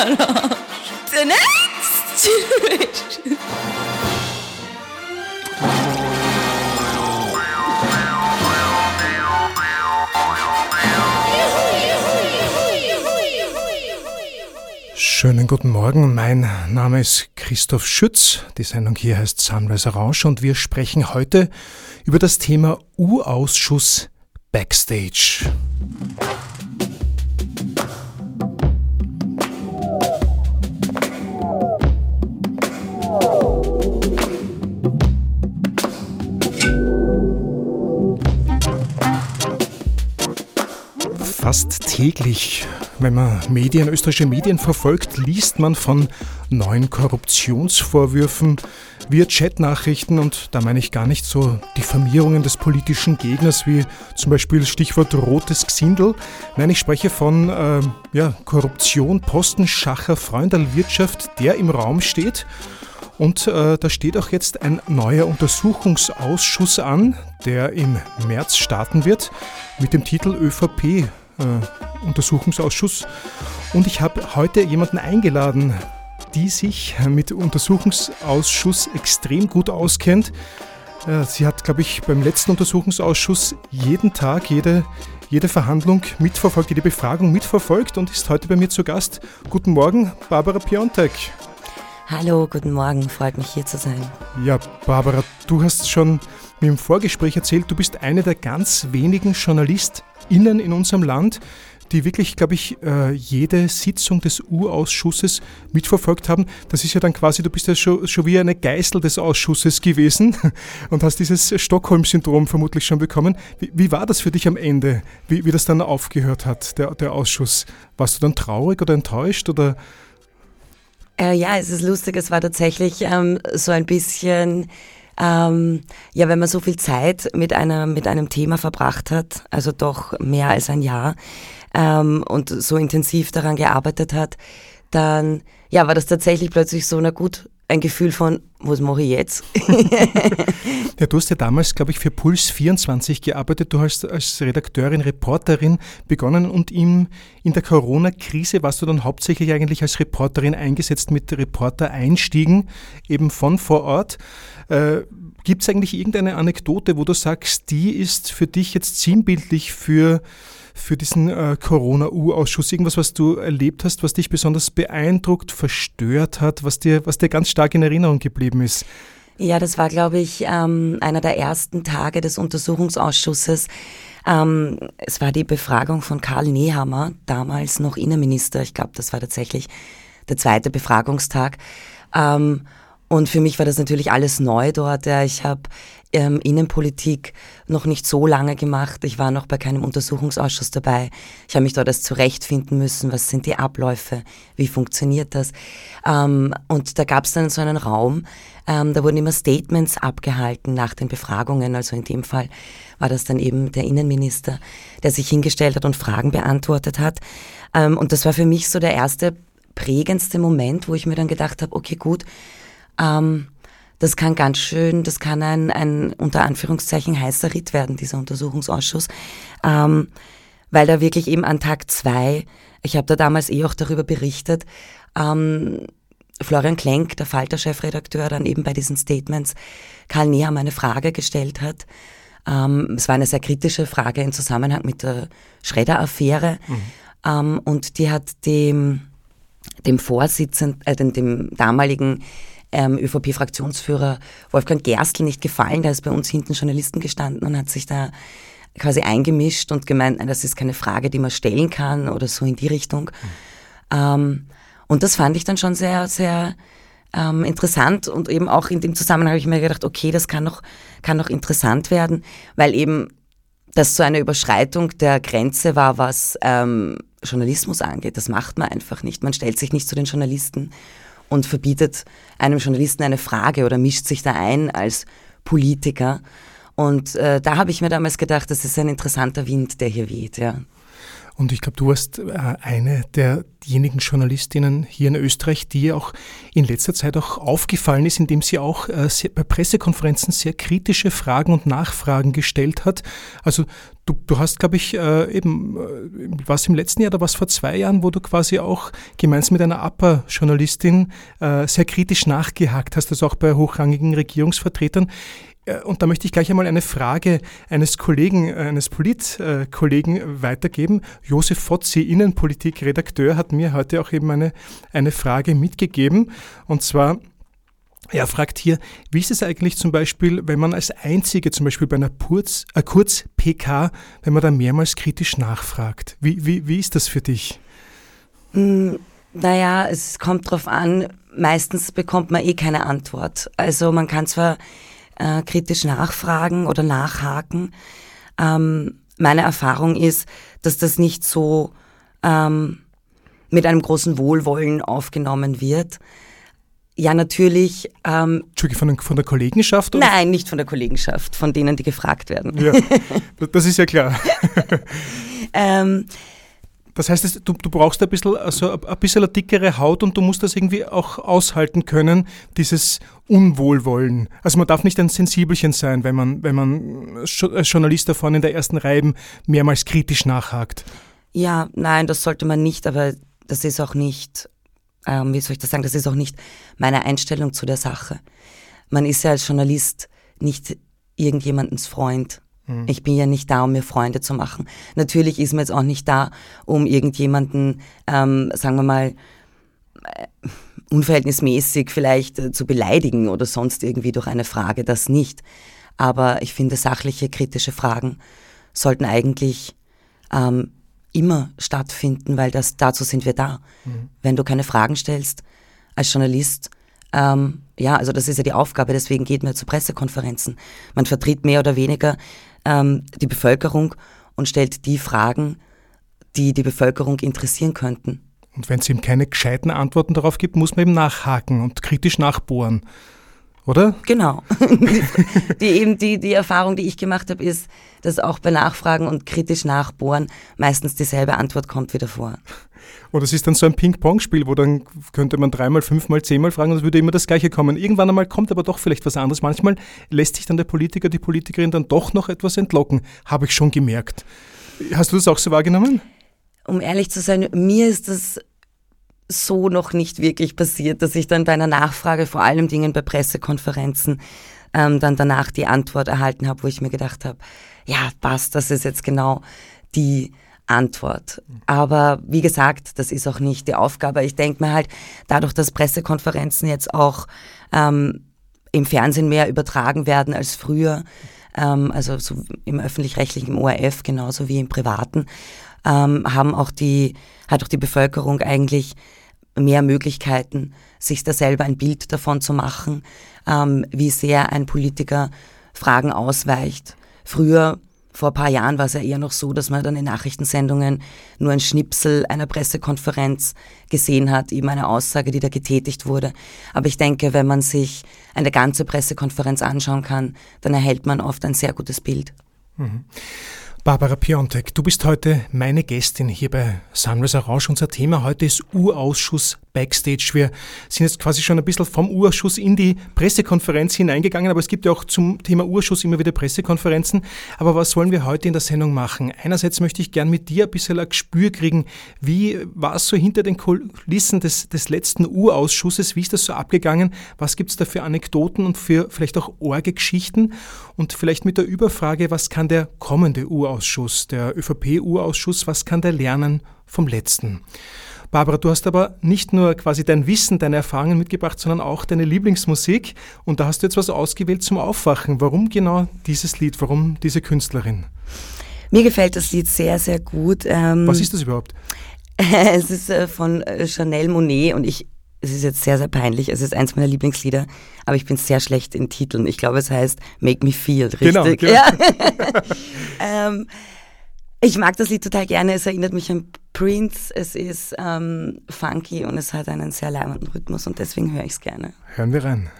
Generation. Schönen guten Morgen, mein Name ist Christoph Schütz. Die Sendung hier heißt Sunrise Orange und wir sprechen heute über das Thema U-Ausschuss Backstage. Fast täglich, wenn man Medien, österreichische Medien verfolgt, liest man von neuen Korruptionsvorwürfen via Chatnachrichten und da meine ich gar nicht so Diffamierungen des politischen Gegners wie zum Beispiel Stichwort rotes Gsindel. Nein, ich spreche von äh, ja, Korruption, Postenschacher, Freundelwirtschaft, der im Raum steht. Und äh, da steht auch jetzt ein neuer Untersuchungsausschuss an, der im März starten wird mit dem Titel ÖVP äh, Untersuchungsausschuss. Und ich habe heute jemanden eingeladen, die sich mit Untersuchungsausschuss extrem gut auskennt. Äh, sie hat, glaube ich, beim letzten Untersuchungsausschuss jeden Tag, jede, jede Verhandlung mitverfolgt, jede Befragung mitverfolgt und ist heute bei mir zu Gast. Guten Morgen, Barbara Piontek. Hallo, guten Morgen, freut mich hier zu sein. Ja, Barbara, du hast schon mir im Vorgespräch erzählt, du bist eine der ganz wenigen Journalisten, innen in unserem Land, die wirklich, glaube ich, äh, jede Sitzung des U-Ausschusses mitverfolgt haben. Das ist ja dann quasi, du bist ja schon, schon wie eine Geißel des Ausschusses gewesen und hast dieses Stockholm-Syndrom vermutlich schon bekommen. Wie, wie, war das für dich am Ende, wie, wie das dann aufgehört hat, der, der Ausschuss? Warst du dann traurig oder enttäuscht oder? Äh, ja, es ist lustig, es war tatsächlich ähm, so ein bisschen ähm, ja, wenn man so viel Zeit mit, einer, mit einem Thema verbracht hat, also doch mehr als ein Jahr, ähm, und so intensiv daran gearbeitet hat, dann ja, war das tatsächlich plötzlich so, na gut, ein Gefühl von, was mache ich jetzt? ja, du hast ja damals, glaube ich, für Puls 24 gearbeitet. Du hast als Redakteurin, Reporterin begonnen und im, in der Corona-Krise warst du dann hauptsächlich eigentlich als Reporterin eingesetzt mit Reporter-Einstiegen, eben von vor Ort. Äh, Gibt es eigentlich irgendeine Anekdote, wo du sagst, die ist für dich jetzt sinnbildlich für, für diesen äh, Corona-U-Ausschuss? Irgendwas, was du erlebt hast, was dich besonders beeindruckt, verstört hat, was dir, was dir ganz stark in Erinnerung geblieben ist? Ja, das war, glaube ich, ähm, einer der ersten Tage des Untersuchungsausschusses. Ähm, es war die Befragung von Karl Nehammer, damals noch Innenminister. Ich glaube, das war tatsächlich der zweite Befragungstag. Ähm, und für mich war das natürlich alles neu dort. Ja. Ich habe ähm, Innenpolitik noch nicht so lange gemacht. Ich war noch bei keinem Untersuchungsausschuss dabei. Ich habe mich dort erst zurechtfinden müssen. Was sind die Abläufe? Wie funktioniert das? Ähm, und da gab es dann so einen Raum. Ähm, da wurden immer Statements abgehalten nach den Befragungen. Also in dem Fall war das dann eben der Innenminister, der sich hingestellt hat und Fragen beantwortet hat. Ähm, und das war für mich so der erste prägendste Moment, wo ich mir dann gedacht habe, okay, gut, ähm, das kann ganz schön, das kann ein, ein unter Anführungszeichen heißer Ritt werden, dieser Untersuchungsausschuss, ähm, weil da wirklich eben an Tag zwei, ich habe da damals eh auch darüber berichtet, ähm, Florian Klenk, der Falter-Chefredakteur, dann eben bei diesen Statements Karl Neham eine Frage gestellt hat. Ähm, es war eine sehr kritische Frage im Zusammenhang mit der Schredder-Affäre. Mhm. Ähm, und die hat dem, dem Vorsitzenden, äh, dem, dem damaligen ähm, ÖVP-Fraktionsführer Wolfgang Gerstl nicht gefallen. Da ist bei uns hinten Journalisten gestanden und hat sich da quasi eingemischt und gemeint, nein, das ist keine Frage, die man stellen kann oder so in die Richtung. Mhm. Ähm, und das fand ich dann schon sehr, sehr ähm, interessant und eben auch in dem Zusammenhang habe ich mir gedacht, okay, das kann noch, kann noch interessant werden, weil eben das so eine Überschreitung der Grenze war, was ähm, Journalismus angeht. Das macht man einfach nicht. Man stellt sich nicht zu den Journalisten und verbietet einem Journalisten eine Frage oder mischt sich da ein als Politiker. Und äh, da habe ich mir damals gedacht, das ist ein interessanter Wind, der hier weht, ja. Und ich glaube, du warst äh, eine derjenigen Journalistinnen hier in Österreich, die auch in letzter Zeit auch aufgefallen ist, indem sie auch äh, bei Pressekonferenzen sehr kritische Fragen und Nachfragen gestellt hat. Also du, du hast, glaube ich, äh, eben, was im letzten Jahr oder was vor zwei Jahren, wo du quasi auch gemeinsam mit einer APA-Journalistin sehr kritisch nachgehakt hast, also auch bei hochrangigen Regierungsvertretern. Und da möchte ich gleich einmal eine Frage eines Kollegen, äh, eines Politkollegen weitergeben. Josef Fotzi, Innenpolitikredakteur, hat mir heute auch eben eine, eine Frage mitgegeben. Und zwar, er fragt hier, wie ist es eigentlich zum Beispiel, wenn man als Einzige, zum Beispiel bei einer Kurz, äh, Kurz-PK, wenn man da mehrmals kritisch nachfragt? Wie, wie, wie ist das für dich? Mm, naja, es kommt drauf an. Meistens bekommt man eh keine Antwort. Also man kann zwar äh, kritisch nachfragen oder nachhaken. Ähm, meine Erfahrung ist, dass das nicht so ähm, mit einem großen Wohlwollen aufgenommen wird. Ja, natürlich. Ähm, Entschuldigung, von, von der Kollegenschaft? Oder? Nein, nicht von der Kollegenschaft, von denen, die gefragt werden. Ja, das ist ja klar. ähm, das heißt, du, du brauchst ein bisschen, also ein bisschen eine dickere Haut und du musst das irgendwie auch aushalten können, dieses Unwohlwollen. Also man darf nicht ein Sensibelchen sein, wenn man, wenn man als Journalist da vorne in der ersten Reihe mehrmals kritisch nachhakt. Ja, nein, das sollte man nicht, aber das ist auch nicht, ähm, wie soll ich das sagen, das ist auch nicht meine Einstellung zu der Sache. Man ist ja als Journalist nicht irgendjemandens Freund. Mhm. Ich bin ja nicht da, um mir Freunde zu machen. Natürlich ist man jetzt auch nicht da, um irgendjemanden, ähm, sagen wir mal, äh, unverhältnismäßig vielleicht äh, zu beleidigen oder sonst irgendwie durch eine Frage, das nicht. Aber ich finde, sachliche, kritische Fragen sollten eigentlich ähm, immer stattfinden, weil das, dazu sind wir da. Mhm. Wenn du keine Fragen stellst als Journalist, ähm, ja, also das ist ja die Aufgabe, deswegen geht man zu Pressekonferenzen. Man vertritt mehr oder weniger ähm, die Bevölkerung und stellt die Fragen, die die Bevölkerung interessieren könnten. Und wenn es ihm keine gescheiten Antworten darauf gibt, muss man eben nachhaken und kritisch nachbohren. Oder? Genau. die, eben die, die Erfahrung, die ich gemacht habe, ist, dass auch bei Nachfragen und kritisch nachbohren meistens dieselbe Antwort kommt wieder vor. Und es ist dann so ein Ping-Pong-Spiel, wo dann könnte man dreimal, fünfmal, zehnmal fragen und es würde immer das Gleiche kommen. Irgendwann einmal kommt aber doch vielleicht was anderes. Manchmal lässt sich dann der Politiker, die Politikerin dann doch noch etwas entlocken. Habe ich schon gemerkt. Hast du das auch so wahrgenommen? Um ehrlich zu sein, mir ist das so noch nicht wirklich passiert, dass ich dann bei einer Nachfrage, vor allem Dingen bei Pressekonferenzen, ähm, dann danach die Antwort erhalten habe, wo ich mir gedacht habe, ja, passt, das ist jetzt genau die Antwort. Aber wie gesagt, das ist auch nicht die Aufgabe. Ich denke mir halt, dadurch, dass Pressekonferenzen jetzt auch ähm, im Fernsehen mehr übertragen werden als früher, ähm, also so im öffentlich-rechtlichen, ORF genauso wie im privaten, ähm, haben auch die, hat auch die Bevölkerung eigentlich mehr Möglichkeiten, sich da selber ein Bild davon zu machen, ähm, wie sehr ein Politiker Fragen ausweicht. Früher vor ein paar Jahren war es ja eher noch so, dass man dann in Nachrichtensendungen nur ein Schnipsel einer Pressekonferenz gesehen hat, eben eine Aussage, die da getätigt wurde. Aber ich denke, wenn man sich eine ganze Pressekonferenz anschauen kann, dann erhält man oft ein sehr gutes Bild. Mhm. Barbara Piontek, du bist heute meine Gästin hier bei Sunrise Orange. Unser Thema heute ist Urausschuss Backstage. Wir sind jetzt quasi schon ein bisschen vom Urschuss in die Pressekonferenz hineingegangen, aber es gibt ja auch zum Thema Urschuss immer wieder Pressekonferenzen. Aber was wollen wir heute in der Sendung machen? Einerseits möchte ich gern mit dir ein bisschen ein Gespür kriegen, wie war es so hinter den Kulissen des, des letzten Urausschusses? Wie ist das so abgegangen? Was gibt es da für Anekdoten und für vielleicht auch Orge-Geschichten? Und vielleicht mit der Überfrage, was kann der kommende Urausschuss, der ÖVP-Urausschuss, was kann der lernen vom letzten? Barbara, du hast aber nicht nur quasi dein Wissen, deine Erfahrungen mitgebracht, sondern auch deine Lieblingsmusik. Und da hast du jetzt was ausgewählt zum Aufwachen. Warum genau dieses Lied? Warum diese Künstlerin? Mir gefällt das Lied sehr, sehr gut. Ähm, was ist das überhaupt? es ist äh, von äh, Chanel Monet und ich, es ist jetzt sehr, sehr peinlich. Es ist eins meiner Lieblingslieder, aber ich bin sehr schlecht in Titeln. Ich glaube, es heißt Make Me Feel, richtig? Genau, genau. Ja. ähm, ich mag das Lied total gerne. Es erinnert mich an Prince. Es ist ähm, funky und es hat einen sehr leimenden Rhythmus und deswegen höre ich es gerne. Hören wir rein.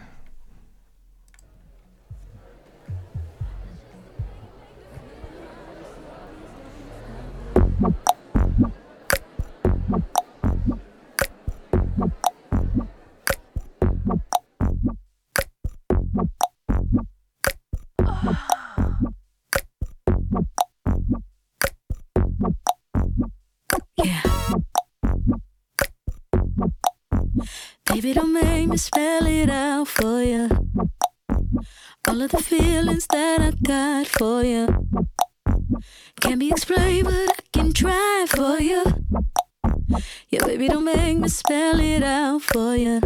Baby, don't make me spell it out for you. All of the feelings that I got for you can't be explained, but I can try for you. Yeah, baby, don't make me spell it out for you.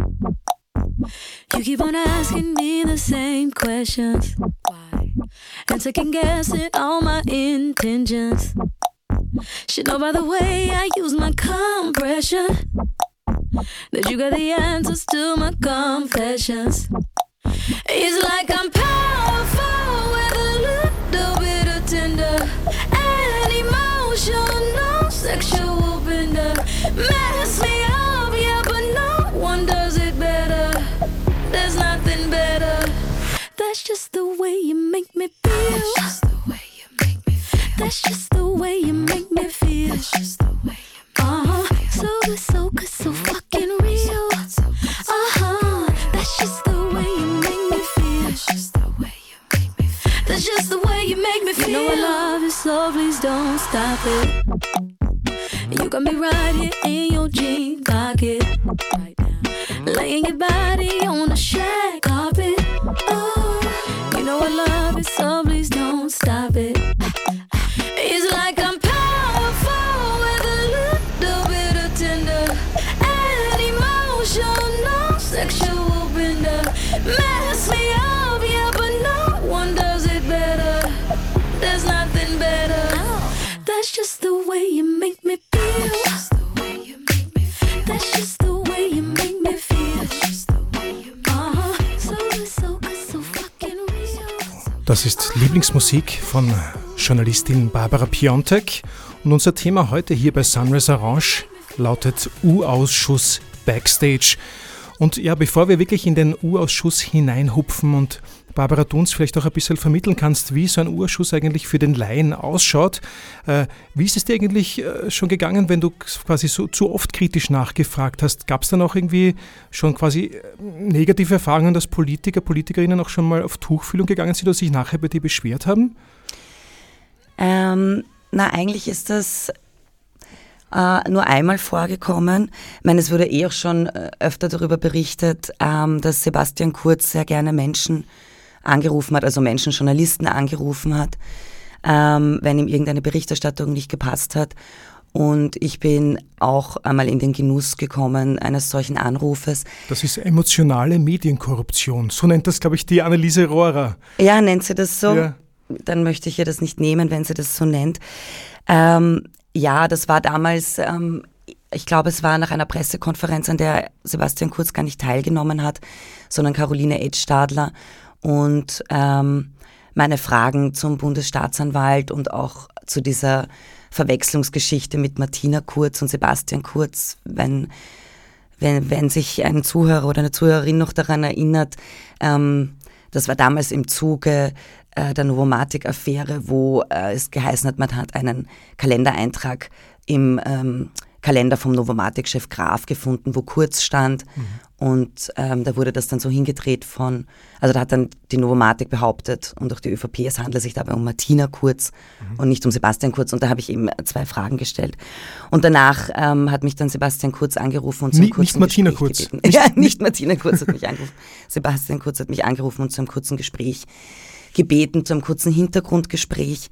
You keep on asking me the same questions. Why? And second guessing all my intentions. Should know by the way I use my compression that you got the answers to my confessions. It's like I'm powerful with a little bit of tender and emotional sexual bender. Mess me up, yeah, but no one does it better. There's nothing better. That's just the way you make me feel. That's just the way you make me feel. That's just the way you make me uh-huh. feel. That's just the way you make. So good, so good, so fucking real. That's just the way you make me feel. That's just the way you make me feel. That's just the way you make me feel. You know I love you, so please don't stop it. You got me right here in your jean pocket. Right now. Laying your body on the shag carpet. Oh, you know I love it, so please don't stop it. Make me feel. That's just the way you make me feel. Uh-huh. Das ist Lieblingsmusik von Journalistin Barbara Piontek und unser Thema heute hier bei Sunrise Orange lautet U-Ausschuss Backstage. Und ja, bevor wir wirklich in den U-Ausschuss hineinhupfen und Barbara, du uns vielleicht auch ein bisschen vermitteln kannst, wie so ein U-Ausschuss eigentlich für den Laien ausschaut. Äh, wie ist es dir eigentlich äh, schon gegangen, wenn du quasi so zu oft kritisch nachgefragt hast? Gab es dann auch irgendwie schon quasi äh, negative Erfahrungen, dass Politiker, Politikerinnen auch schon mal auf Tuchfühlung gegangen sind oder sich nachher bei dir beschwert haben? Ähm, na, eigentlich ist das äh, nur einmal vorgekommen. Ich meine, es wurde eh auch schon öfter darüber berichtet, ähm, dass Sebastian Kurz sehr gerne Menschen angerufen hat, also Menschen, Journalisten angerufen hat, ähm, wenn ihm irgendeine Berichterstattung nicht gepasst hat. Und ich bin auch einmal in den Genuss gekommen eines solchen Anrufes. Das ist emotionale Medienkorruption. So nennt das, glaube ich, die Anneliese Rohrer. Ja, nennt sie das so? Ja. Dann möchte ich ihr das nicht nehmen, wenn sie das so nennt. Ähm, ja, das war damals, ähm, ich glaube, es war nach einer Pressekonferenz, an der Sebastian Kurz gar nicht teilgenommen hat, sondern Caroline Edstadler. Und ähm, meine Fragen zum Bundesstaatsanwalt und auch zu dieser Verwechslungsgeschichte mit Martina Kurz und Sebastian Kurz, wenn, wenn, wenn sich ein Zuhörer oder eine Zuhörerin noch daran erinnert, ähm, das war damals im Zuge äh, der Novomatic-Affäre, wo äh, es geheißen hat, man hat einen Kalendereintrag im ähm, Kalender vom Novomatic-Chef Graf gefunden, wo Kurz stand. Mhm. Und ähm, da wurde das dann so hingedreht von, also da hat dann die Novomatic behauptet und auch die ÖVP, es handelt sich dabei um Martina Kurz mhm. und nicht um Sebastian Kurz. Und da habe ich eben zwei Fragen gestellt. Und danach ähm, hat mich dann Sebastian Kurz angerufen und zum kurzen Nicht Martina Gespräch Kurz. Nicht, ja, nicht Martina Kurz hat mich angerufen. Sebastian Kurz hat mich angerufen und zu einem kurzen Gespräch gebeten, zu einem kurzen Hintergrundgespräch.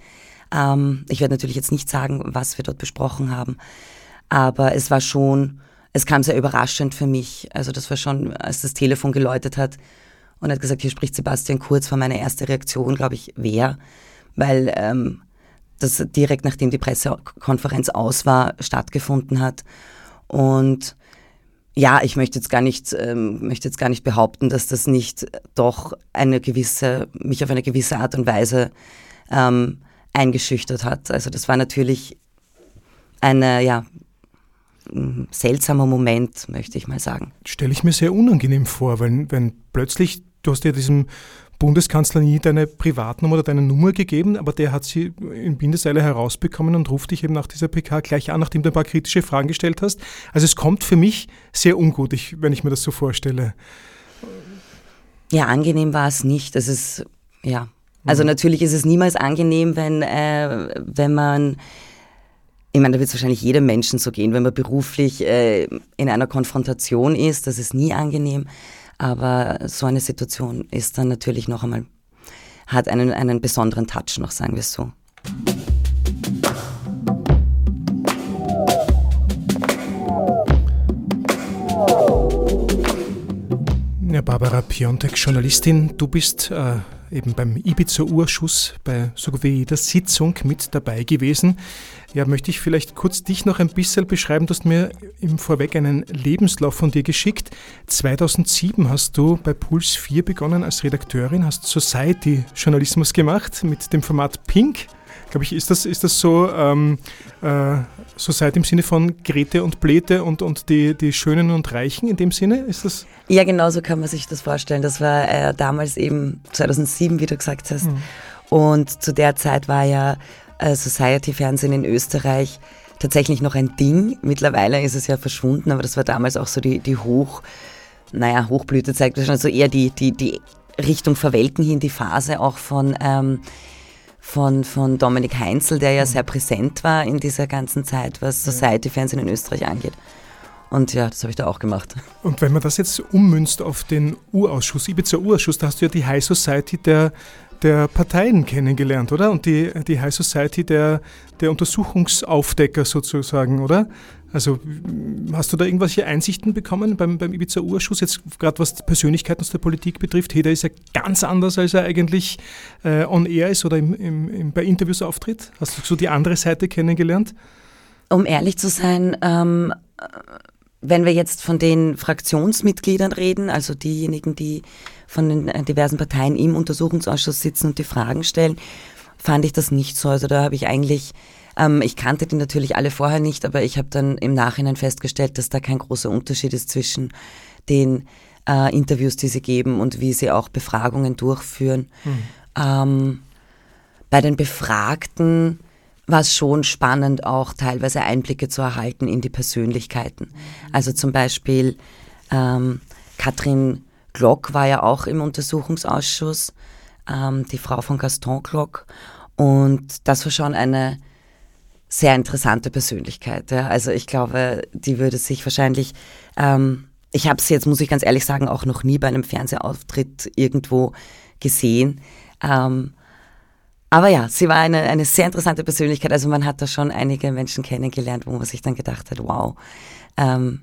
Ähm, ich werde natürlich jetzt nicht sagen, was wir dort besprochen haben. Aber es war schon, es kam sehr überraschend für mich. Also das war schon, als das Telefon geläutet hat und hat gesagt, hier spricht Sebastian Kurz, war meine erste Reaktion, glaube ich, wer, weil ähm, das direkt nachdem die Pressekonferenz aus war, stattgefunden hat. Und ja, ich möchte jetzt gar nicht, ähm, möchte jetzt gar nicht behaupten, dass das nicht doch eine gewisse, mich auf eine gewisse Art und Weise ähm, eingeschüchtert hat. Also das war natürlich eine, ja, seltsamer Moment, möchte ich mal sagen. Stelle ich mir sehr unangenehm vor, wenn, wenn plötzlich, du hast ja diesem Bundeskanzler nie deine Privatnummer oder deine Nummer gegeben, aber der hat sie in Bindeseile herausbekommen und ruft dich eben nach dieser PK gleich an, nachdem du ein paar kritische Fragen gestellt hast. Also es kommt für mich sehr ungut, wenn ich mir das so vorstelle. Ja, angenehm war es nicht. Das ist, ja. Also mhm. natürlich ist es niemals angenehm, wenn, äh, wenn man ich meine, da wird es wahrscheinlich jedem Menschen so gehen, wenn man beruflich äh, in einer Konfrontation ist, das ist nie angenehm. Aber so eine Situation ist dann natürlich noch einmal, hat einen, einen besonderen Touch noch, sagen wir es so. Ja, Barbara Piontek, Journalistin, du bist äh, eben beim Ibiza-Urschuss bei so wie jeder Sitzung mit dabei gewesen. Ja, möchte ich vielleicht kurz dich noch ein bisschen beschreiben. Du hast mir im Vorweg einen Lebenslauf von dir geschickt. 2007 hast du bei Puls 4 begonnen als Redakteurin, hast Society-Journalismus gemacht mit dem Format Pink glaube ich, ist das, ist das so, ähm, äh, so seit im Sinne von Grete und Blete und, und die, die Schönen und Reichen in dem Sinne? Ist das? Ja, genau so kann man sich das vorstellen. Das war äh, damals eben 2007, wie du gesagt hast. Mhm. Und zu der Zeit war ja äh, Society-Fernsehen in Österreich tatsächlich noch ein Ding. Mittlerweile ist es ja verschwunden, aber das war damals auch so die, die Hoch, naja, Hochblütezeit, also eher die, die, die Richtung Verwelken hin, die Phase auch von ähm, von, von Dominik Heinzel, der ja mhm. sehr präsent war in dieser ganzen Zeit, was Society-Fernsehen in Österreich angeht. Und ja, das habe ich da auch gemacht. Und wenn man das jetzt ummünzt auf den Urausschuss, Ibiza Urausschuss, da hast du ja die High Society der, der Parteien kennengelernt, oder? Und die, die High Society der, der Untersuchungsaufdecker sozusagen, oder? Also hast du da irgendwelche Einsichten bekommen beim, beim Ibiza-Urschuss, jetzt gerade was Persönlichkeiten aus der Politik betrifft? Heder ist ja ganz anders, als er eigentlich äh, on air ist oder im, im, im, bei Interviews auftritt. Hast du so die andere Seite kennengelernt? Um ehrlich zu sein, ähm, wenn wir jetzt von den Fraktionsmitgliedern reden, also diejenigen, die von den äh, diversen Parteien im Untersuchungsausschuss sitzen und die Fragen stellen, fand ich das nicht so. Also da habe ich eigentlich ähm, ich kannte die natürlich alle vorher nicht, aber ich habe dann im Nachhinein festgestellt, dass da kein großer Unterschied ist zwischen den äh, Interviews, die sie geben und wie sie auch Befragungen durchführen. Mhm. Ähm, bei den Befragten war es schon spannend, auch teilweise Einblicke zu erhalten in die Persönlichkeiten. Also zum Beispiel ähm, Katrin Glock war ja auch im Untersuchungsausschuss, ähm, die Frau von Gaston Glock. Und das war schon eine sehr interessante Persönlichkeit. Ja. Also ich glaube, die würde sich wahrscheinlich, ähm, ich habe sie jetzt, muss ich ganz ehrlich sagen, auch noch nie bei einem Fernsehauftritt irgendwo gesehen. Ähm, aber ja, sie war eine, eine sehr interessante Persönlichkeit. Also man hat da schon einige Menschen kennengelernt, wo man sich dann gedacht hat, wow. Ähm,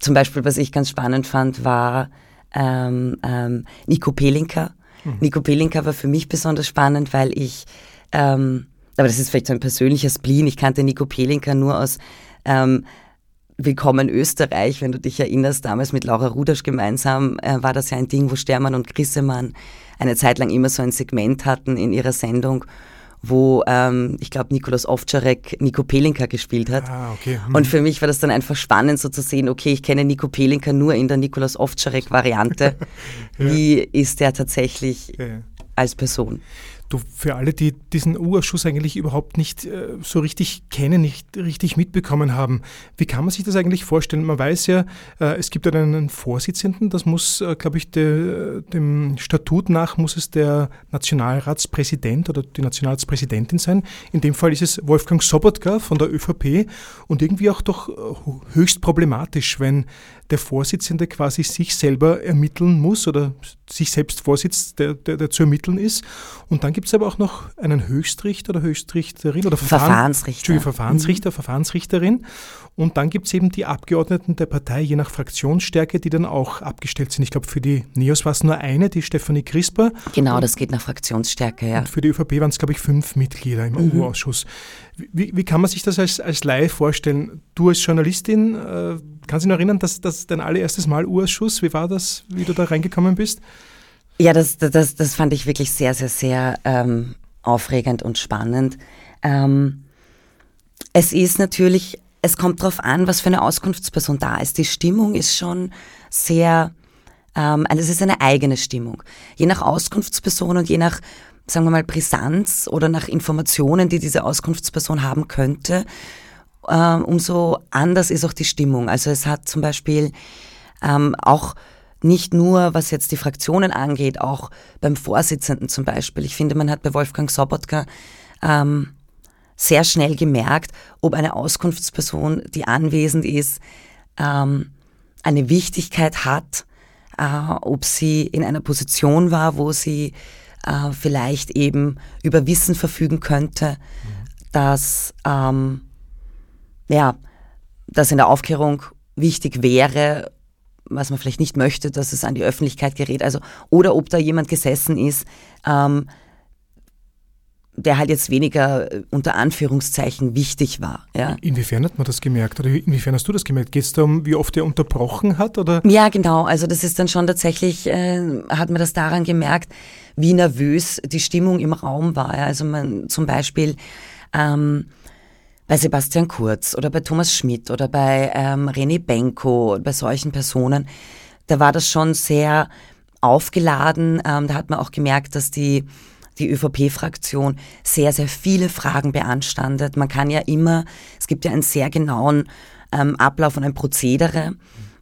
zum Beispiel, was ich ganz spannend fand, war ähm, ähm, Nico Pelinka. Mhm. Nico Pelinka war für mich besonders spannend, weil ich ähm, aber das ist vielleicht so ein persönlicher Spleen. Ich kannte Nico Pelinka nur aus ähm, Willkommen Österreich, wenn du dich erinnerst, damals mit Laura Rudasch gemeinsam äh, war das ja ein Ding, wo Stermann und Grissemann eine Zeit lang immer so ein Segment hatten in ihrer Sendung, wo ähm, ich glaube Nikolaus Ovtcharek Nico Pelinka gespielt hat. Ah, okay. Hm. Und für mich war das dann einfach spannend so zu sehen, okay, ich kenne Nico Pelinka nur in der Nikolaus Ovtcharek Variante. ja. Wie ist der tatsächlich ja. als Person? Du, für alle, die diesen U-Ausschuss eigentlich überhaupt nicht äh, so richtig kennen, nicht richtig mitbekommen haben, wie kann man sich das eigentlich vorstellen? Man weiß ja, äh, es gibt einen Vorsitzenden, das muss, äh, glaube ich, de, dem Statut nach muss es der Nationalratspräsident oder die Nationalratspräsidentin sein. In dem Fall ist es Wolfgang Sobotka von der ÖVP und irgendwie auch doch äh, höchst problematisch, wenn der Vorsitzende quasi sich selber ermitteln muss oder sich selbst vorsitzt, der, der, der zu ermitteln ist. Und dann gibt es aber auch noch einen Höchstrichter oder Höchstrichterin oder Verfahren, Verfahrensrichter. Verfahrensrichter, mhm. Verfahrensrichterin. Und dann gibt es eben die Abgeordneten der Partei, je nach Fraktionsstärke, die dann auch abgestellt sind. Ich glaube, für die NEOS war es nur eine, die Stefanie Crisper. Genau, das geht nach Fraktionsstärke, ja. Und für die ÖVP waren es, glaube ich, fünf Mitglieder im mhm. EU-Ausschuss. Wie, wie, kann man sich das als, als Laie vorstellen? Du als Journalistin, äh, kannst du dich noch erinnern, dass das dein allererstes Mal U-Ausschuss, wie war das, wie du da reingekommen bist? Ja, das, das, das fand ich wirklich sehr, sehr, sehr ähm, aufregend und spannend. Ähm, es ist natürlich, es kommt darauf an, was für eine Auskunftsperson da ist. Die Stimmung ist schon sehr, ähm, also es ist eine eigene Stimmung. Je nach Auskunftsperson und je nach sagen wir mal, Brisanz oder nach Informationen, die diese Auskunftsperson haben könnte, ähm, umso anders ist auch die Stimmung. Also es hat zum Beispiel ähm, auch nicht nur, was jetzt die Fraktionen angeht, auch beim Vorsitzenden zum Beispiel. Ich finde, man hat bei Wolfgang Sobotka ähm, sehr schnell gemerkt, ob eine Auskunftsperson, die anwesend ist, ähm, eine Wichtigkeit hat, äh, ob sie in einer Position war, wo sie äh, vielleicht eben über Wissen verfügen könnte, mhm. dass ähm, ja, das in der Aufklärung wichtig wäre, was man vielleicht nicht möchte, dass es an die Öffentlichkeit gerät. Also, oder ob da jemand gesessen ist, ähm, der halt jetzt weniger äh, unter Anführungszeichen wichtig war. Ja. Inwiefern hat man das gemerkt oder inwiefern hast du das gemerkt? Geht es darum, wie oft er unterbrochen hat? Oder? Ja, genau. Also das ist dann schon tatsächlich, äh, hat man das daran gemerkt, wie nervös die Stimmung im Raum war. Ja. Also man zum Beispiel ähm, bei Sebastian Kurz oder bei Thomas Schmidt oder bei ähm, René Benko, bei solchen Personen, da war das schon sehr aufgeladen. Ähm, da hat man auch gemerkt, dass die die ÖVP-Fraktion sehr, sehr viele Fragen beanstandet. Man kann ja immer, es gibt ja einen sehr genauen ähm, Ablauf und ein Prozedere.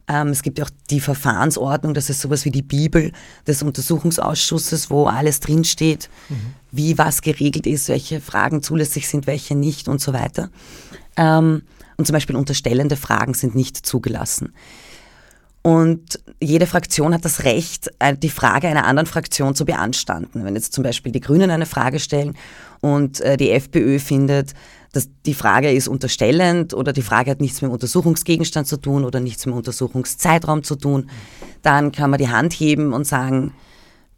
Ähm, es gibt ja auch die Verfahrensordnung, das ist sowas wie die Bibel des Untersuchungsausschusses, wo alles drinsteht, mhm. wie was geregelt ist, welche Fragen zulässig sind, welche nicht und so weiter. Ähm, und zum Beispiel unterstellende Fragen sind nicht zugelassen. Und jede Fraktion hat das Recht, die Frage einer anderen Fraktion zu beanstanden. Wenn jetzt zum Beispiel die Grünen eine Frage stellen und äh, die FPÖ findet, dass die Frage ist unterstellend oder die Frage hat nichts mit dem Untersuchungsgegenstand zu tun oder nichts mit dem Untersuchungszeitraum zu tun, dann kann man die Hand heben und sagen,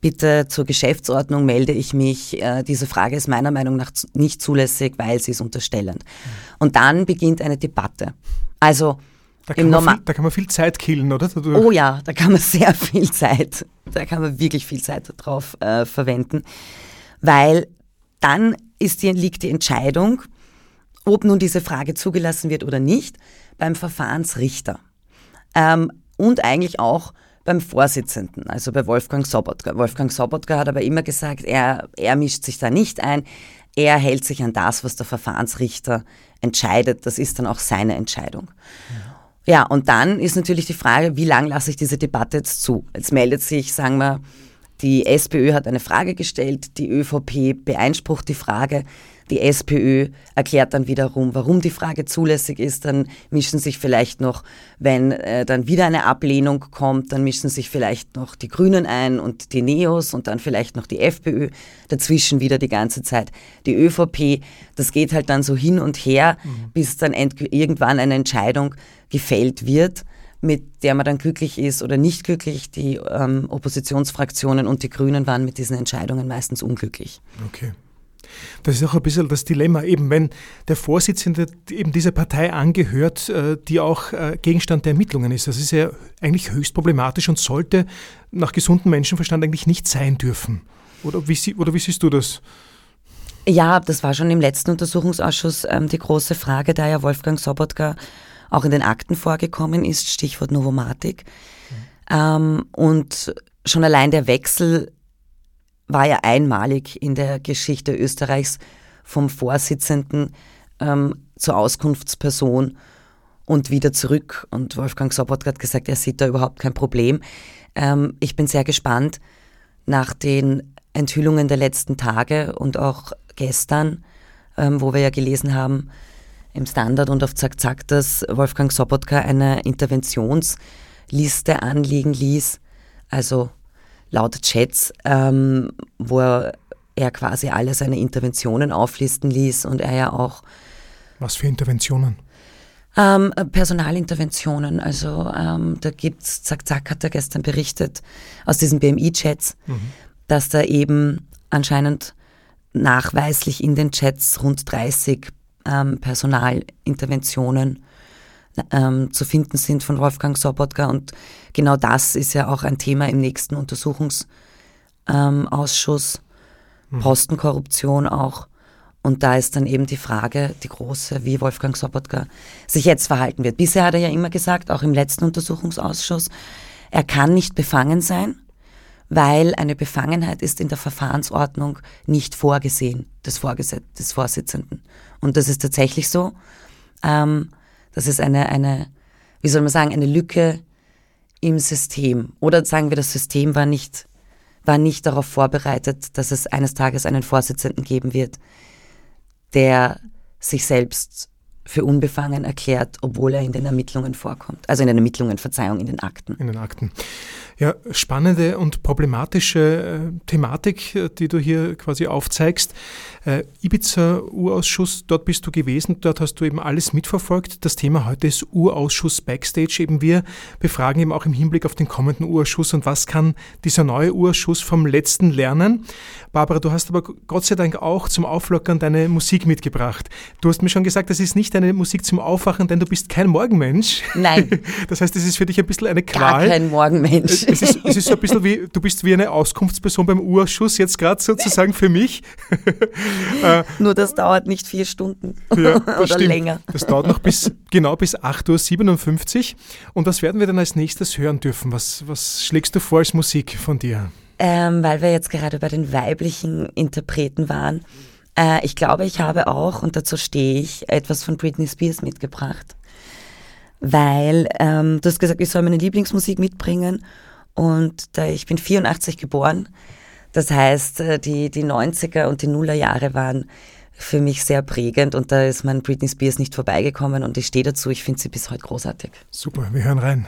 bitte zur Geschäftsordnung melde ich mich, äh, diese Frage ist meiner Meinung nach nicht zulässig, weil sie ist unterstellend. Und dann beginnt eine Debatte. Also da kann, man viel, da kann man viel Zeit killen, oder? Dadurch. Oh ja, da kann man sehr viel Zeit, da kann man wirklich viel Zeit drauf äh, verwenden, weil dann ist die, liegt die Entscheidung, ob nun diese Frage zugelassen wird oder nicht, beim Verfahrensrichter. Ähm, und eigentlich auch beim Vorsitzenden, also bei Wolfgang Sobotka. Wolfgang Sobotka hat aber immer gesagt, er, er mischt sich da nicht ein, er hält sich an das, was der Verfahrensrichter entscheidet. Das ist dann auch seine Entscheidung. Ja. Ja, und dann ist natürlich die Frage, wie lange lasse ich diese Debatte jetzt zu? Jetzt meldet sich, sagen wir, die SPÖ hat eine Frage gestellt, die ÖVP beeinsprucht die Frage, die SPÖ erklärt dann wiederum, warum die Frage zulässig ist. Dann mischen sich vielleicht noch, wenn äh, dann wieder eine Ablehnung kommt, dann mischen sich vielleicht noch die Grünen ein und die Neos und dann vielleicht noch die FPÖ. Dazwischen wieder die ganze Zeit die ÖVP. Das geht halt dann so hin und her, mhm. bis dann irgendwann eine Entscheidung gefällt wird mit der man dann glücklich ist oder nicht glücklich. Die ähm, Oppositionsfraktionen und die Grünen waren mit diesen Entscheidungen meistens unglücklich. Okay. Das ist auch ein bisschen das Dilemma, eben wenn der Vorsitzende eben dieser Partei angehört, äh, die auch äh, Gegenstand der Ermittlungen ist. Das ist ja eigentlich höchst problematisch und sollte nach gesundem Menschenverstand eigentlich nicht sein dürfen. Oder wie, oder wie siehst du das? Ja, das war schon im letzten Untersuchungsausschuss ähm, die große Frage, da ja Wolfgang Sobotka auch in den Akten vorgekommen ist, Stichwort Novomatik. Mhm. Und schon allein der Wechsel war ja einmalig in der Geschichte Österreichs vom Vorsitzenden ähm, zur Auskunftsperson und wieder zurück. Und Wolfgang Sobotka hat gesagt, er sieht da überhaupt kein Problem. Ähm, ich bin sehr gespannt nach den Enthüllungen der letzten Tage und auch gestern, ähm, wo wir ja gelesen haben, im Standard und auf Zack Zack, dass Wolfgang Sobotka eine Interventionsliste anlegen ließ, also laut Chats, ähm, wo er, er quasi alle seine Interventionen auflisten ließ und er ja auch. Was für Interventionen? Ähm, Personalinterventionen, also ähm, da gibt's, Zack Zack hat er gestern berichtet aus diesen BMI-Chats, mhm. dass da eben anscheinend nachweislich in den Chats rund 30 ähm, Personalinterventionen ähm, zu finden sind von Wolfgang Sobotka. Und genau das ist ja auch ein Thema im nächsten Untersuchungsausschuss. Ähm, Postenkorruption auch. Und da ist dann eben die Frage, die große, wie Wolfgang Sobotka sich jetzt verhalten wird. Bisher hat er ja immer gesagt, auch im letzten Untersuchungsausschuss, er kann nicht befangen sein, weil eine Befangenheit ist in der Verfahrensordnung nicht vorgesehen des, Vorgesetz des Vorsitzenden. Und das ist tatsächlich so. Ähm, das ist eine, eine, wie soll man sagen, eine Lücke im System. Oder sagen wir, das System war nicht, war nicht darauf vorbereitet, dass es eines Tages einen Vorsitzenden geben wird, der sich selbst für unbefangen erklärt, obwohl er in den Ermittlungen vorkommt. Also in den Ermittlungen, Verzeihung, in den Akten. In den Akten. Ja, spannende und problematische äh, Thematik, äh, die du hier quasi aufzeigst. Äh, Ibiza-Urausschuss, dort bist du gewesen, dort hast du eben alles mitverfolgt. Das Thema heute ist Urausschuss Backstage. Eben wir befragen eben auch im Hinblick auf den kommenden Urausschuss und was kann dieser neue Urausschuss vom letzten lernen. Barbara, du hast aber Gott sei Dank auch zum Auflockern deine Musik mitgebracht. Du hast mir schon gesagt, das ist nicht deine Musik zum Aufwachen, denn du bist kein Morgenmensch. Nein. Das heißt, es ist für dich ein bisschen eine Qual. Gar kein Morgenmensch es ist, es ist so ein bisschen wie, du bist wie eine Auskunftsperson beim Urschuss jetzt gerade sozusagen für mich. Äh, Nur das dauert nicht vier Stunden ja, oder stimmt. länger. Das dauert noch bis, genau bis 8.57 Uhr. Und was werden wir dann als nächstes hören dürfen? Was, was schlägst du vor als Musik von dir? Ähm, weil wir jetzt gerade bei den weiblichen Interpreten waren. Äh, ich glaube, ich habe auch, und dazu stehe ich, etwas von Britney Spears mitgebracht. Weil ähm, du hast gesagt, ich soll meine Lieblingsmusik mitbringen. Und da, ich bin 84 geboren. Das heißt, äh, die, die 90er und die Nullerjahre waren für mich sehr prägend und da ist mein Britney Spears nicht vorbeigekommen und ich stehe dazu. Ich finde sie bis heute großartig. Super, wir hören rein.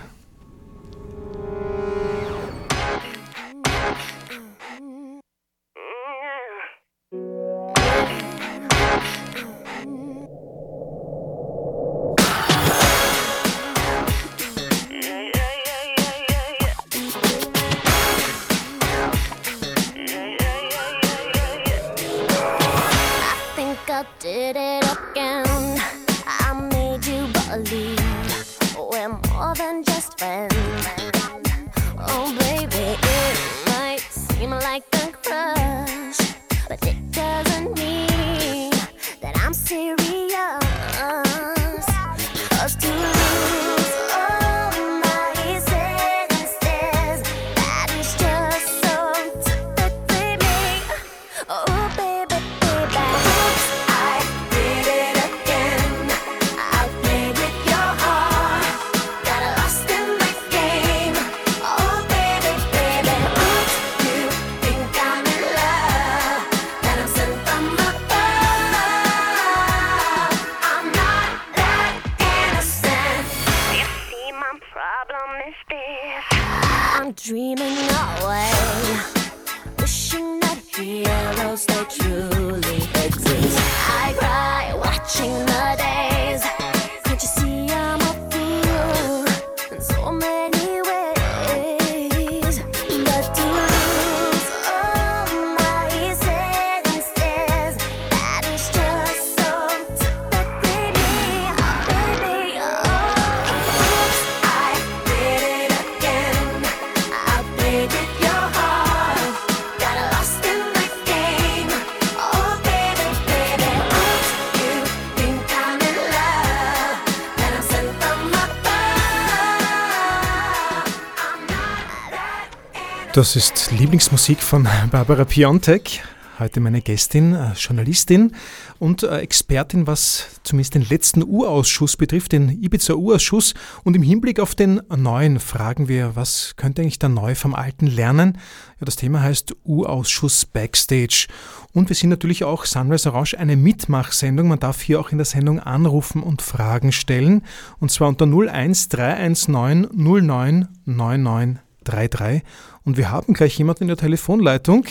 Das ist Lieblingsmusik von Barbara Piontek. Heute meine Gästin, äh, Journalistin und äh, Expertin, was zumindest den letzten Urausschuss betrifft, den Ibiza-Urausschuss. Und im Hinblick auf den neuen fragen wir, was könnte eigentlich der Neue vom Alten lernen? Ja, das Thema heißt Urausschuss Backstage. Und wir sind natürlich auch Sunrise Orange eine Mitmachsendung. Man darf hier auch in der Sendung anrufen und Fragen stellen. Und zwar unter 01 319 09 99 33. Und wir haben gleich jemanden in der Telefonleitung.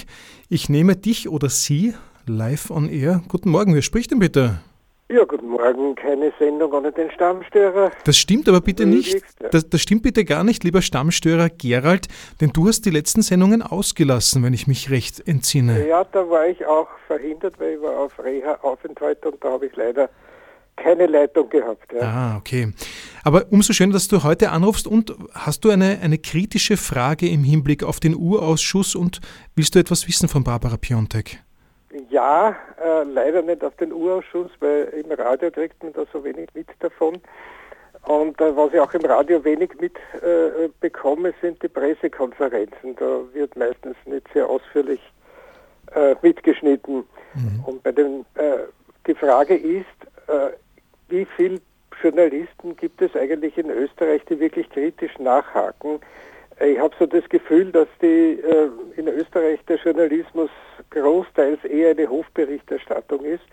Ich nehme dich oder Sie live on air. Guten Morgen, wer spricht denn bitte? Ja, guten Morgen. Keine Sendung ohne den Stammstörer. Das stimmt aber bitte nicht. Das, das, stimmt bitte gar nicht, lieber Stammstörer Gerald, denn du hast die letzten Sendungen ausgelassen, wenn ich mich recht entsinne. Ja, da war ich auch verhindert, weil ich war auf Reha-Aufenthalt und da habe ich leider keine Leitung gehabt. Ja. Ah, okay. Aber umso schöner, dass du heute anrufst und hast du eine, eine kritische Frage im Hinblick auf den Urausschuss und willst du etwas wissen von Barbara Piontek? Ja, äh, leider nicht auf den Urausschuss, weil im Radio kriegt man da so wenig mit davon. Und äh, was ich auch im Radio wenig mitbekomme, äh, sind die Pressekonferenzen. Da wird meistens nicht sehr ausführlich äh, mitgeschnitten. Mhm. Und bei den, äh, die Frage ist, äh, wie viele Journalisten gibt es eigentlich in Österreich, die wirklich kritisch nachhaken? Ich habe so das Gefühl, dass die äh, in Österreich der Journalismus großteils eher eine Hofberichterstattung ist.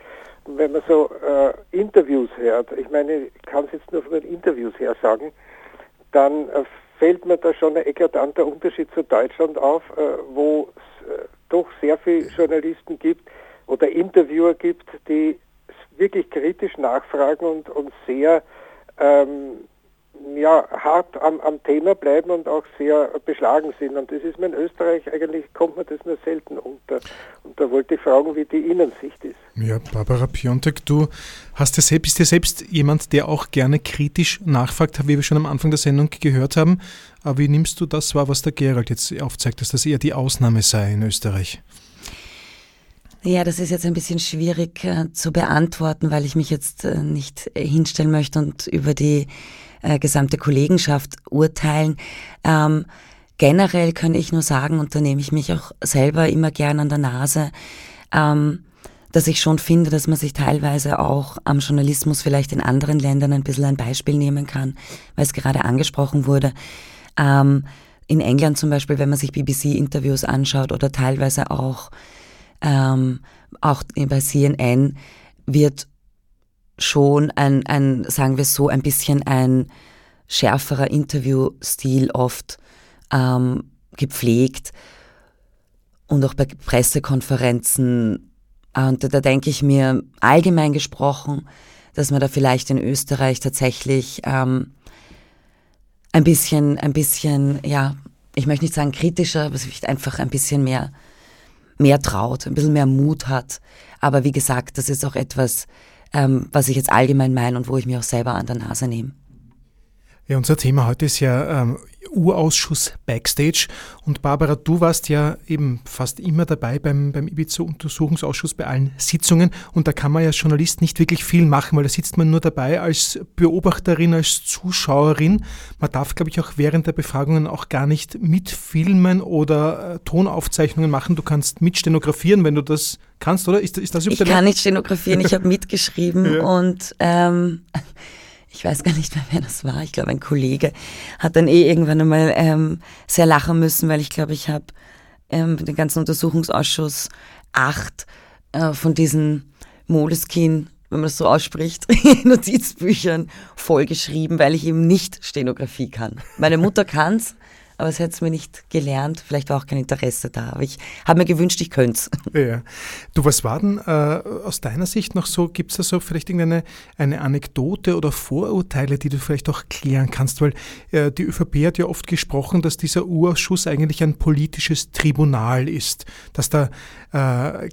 wenn man so äh, Interviews hört, ich meine, ich kann es jetzt nur von den Interviews her sagen, dann äh, fällt mir da schon ein eklatanter Unterschied zu Deutschland auf, äh, wo es äh, doch sehr viele Journalisten gibt oder Interviewer gibt, die wirklich kritisch nachfragen und, und sehr ähm, ja, hart am, am Thema bleiben und auch sehr beschlagen sind. Und das ist mir in Österreich, eigentlich kommt mir das nur selten unter. Und da wollte ich fragen, wie die Innensicht ist. Ja, Barbara Piontek, du hast ja selbst, bist ja selbst jemand, der auch gerne kritisch nachfragt, wie wir schon am Anfang der Sendung gehört haben. Aber wie nimmst du das wahr, was der Gerald jetzt aufzeigt, dass das eher die Ausnahme sei in Österreich? Ja, das ist jetzt ein bisschen schwierig äh, zu beantworten, weil ich mich jetzt äh, nicht hinstellen möchte und über die äh, gesamte Kollegenschaft urteilen. Ähm, generell kann ich nur sagen, und da nehme ich mich auch selber immer gern an der Nase, ähm, dass ich schon finde, dass man sich teilweise auch am Journalismus vielleicht in anderen Ländern ein bisschen ein Beispiel nehmen kann, weil es gerade angesprochen wurde. Ähm, in England zum Beispiel, wenn man sich BBC-Interviews anschaut oder teilweise auch, ähm, auch bei CNN, wird schon ein, ein, sagen wir so, ein bisschen ein schärferer Interviewstil oft ähm, gepflegt und auch bei Pressekonferenzen. Und da, da denke ich mir allgemein gesprochen, dass man da vielleicht in Österreich tatsächlich ähm, ein bisschen, ein bisschen, ja, ich möchte nicht sagen kritischer, aber vielleicht einfach ein bisschen mehr, mehr traut, ein bisschen mehr Mut hat. Aber wie gesagt, das ist auch etwas, ähm, was ich jetzt allgemein meine und wo ich mir auch selber an der Nase nehme. Ja, unser Thema heute ist ja ähm, Urausschuss Backstage. Und Barbara, du warst ja eben fast immer dabei beim, beim Ibiza-Untersuchungsausschuss bei allen Sitzungen. Und da kann man ja als Journalist nicht wirklich viel machen, weil da sitzt man nur dabei als Beobachterin, als Zuschauerin. Man darf, glaube ich, auch während der Befragungen auch gar nicht mitfilmen oder äh, Tonaufzeichnungen machen. Du kannst mitstenografieren, wenn du das kannst, oder? Ist, ist das Ich kann nicht stenografieren, ich habe mitgeschrieben ja. und ähm, ich weiß gar nicht mehr, wer das war, ich glaube ein Kollege, hat dann eh irgendwann einmal ähm, sehr lachen müssen, weil ich glaube, ich habe ähm, den ganzen Untersuchungsausschuss acht äh, von diesen Moleskin, wenn man das so ausspricht, Notizbüchern vollgeschrieben, weil ich eben nicht Stenografie kann. Meine Mutter kann's, aber es hätte es mir nicht gelernt. Vielleicht war auch kein Interesse da, aber ich habe mir gewünscht, ich könnte es. Ja. Du, was war denn äh, aus deiner Sicht noch so, gibt es da so vielleicht irgendeine eine Anekdote oder Vorurteile, die du vielleicht auch klären kannst? Weil äh, die ÖVP hat ja oft gesprochen, dass dieser Urausschuss eigentlich ein politisches Tribunal ist, dass da äh,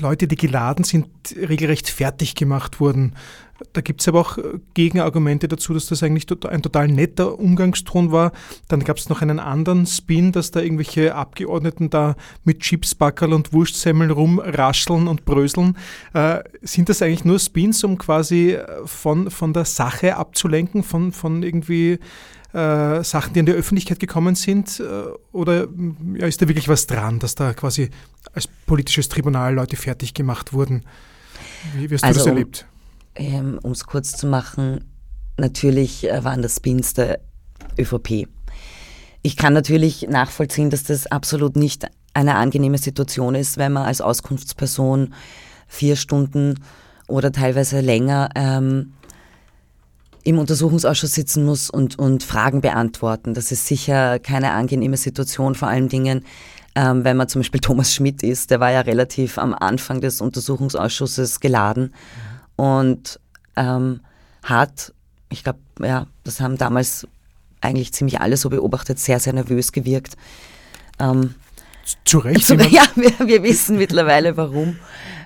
Leute, die geladen sind, regelrecht fertig gemacht wurden. Da gibt es aber auch Gegenargumente dazu, dass das eigentlich ein total netter Umgangston war. Dann gab es noch einen anderen Spin, dass da irgendwelche Abgeordneten da mit Chipsbackerl und Wurstsemmeln rumrascheln und bröseln. Äh, sind das eigentlich nur Spins, um quasi von, von der Sache abzulenken, von, von irgendwie äh, Sachen, die in der Öffentlichkeit gekommen sind? Äh, oder ja, ist da wirklich was dran, dass da quasi als politisches Tribunal Leute fertig gemacht wurden? Wie, wie hast also, du das erlebt? Um es ähm, kurz zu machen, natürlich äh, waren das Spins der ÖVP. Ich kann natürlich nachvollziehen, dass das absolut nicht eine angenehme Situation ist, wenn man als Auskunftsperson vier Stunden oder teilweise länger ähm, im Untersuchungsausschuss sitzen muss und, und Fragen beantworten. Das ist sicher keine angenehme Situation, vor allen Dingen, ähm, wenn man zum Beispiel Thomas Schmidt ist. Der war ja relativ am Anfang des Untersuchungsausschusses geladen und ähm, hat, ich glaube, ja, das haben damals eigentlich ziemlich alle so beobachtet, sehr, sehr nervös gewirkt. Ähm, zu Recht? Zu, ja, wir, wir wissen mittlerweile warum.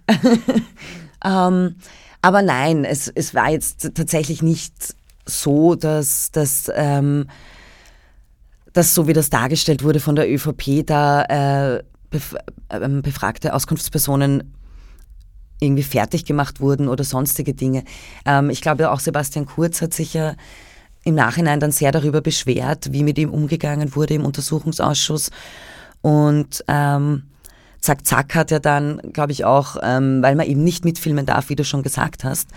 ähm, aber nein, es, es war jetzt tatsächlich nicht so, dass, dass, ähm, dass so wie das dargestellt wurde von der ÖVP, da äh, bef äh, befragte Auskunftspersonen irgendwie fertig gemacht wurden oder sonstige Dinge. Ähm, ich glaube, auch Sebastian Kurz hat sich ja im Nachhinein dann sehr darüber beschwert, wie mit ihm umgegangen wurde im Untersuchungsausschuss. Und ähm, Zack Zack hat ja dann, glaube ich, auch, ähm, weil man eben nicht mitfilmen darf, wie du schon gesagt hast,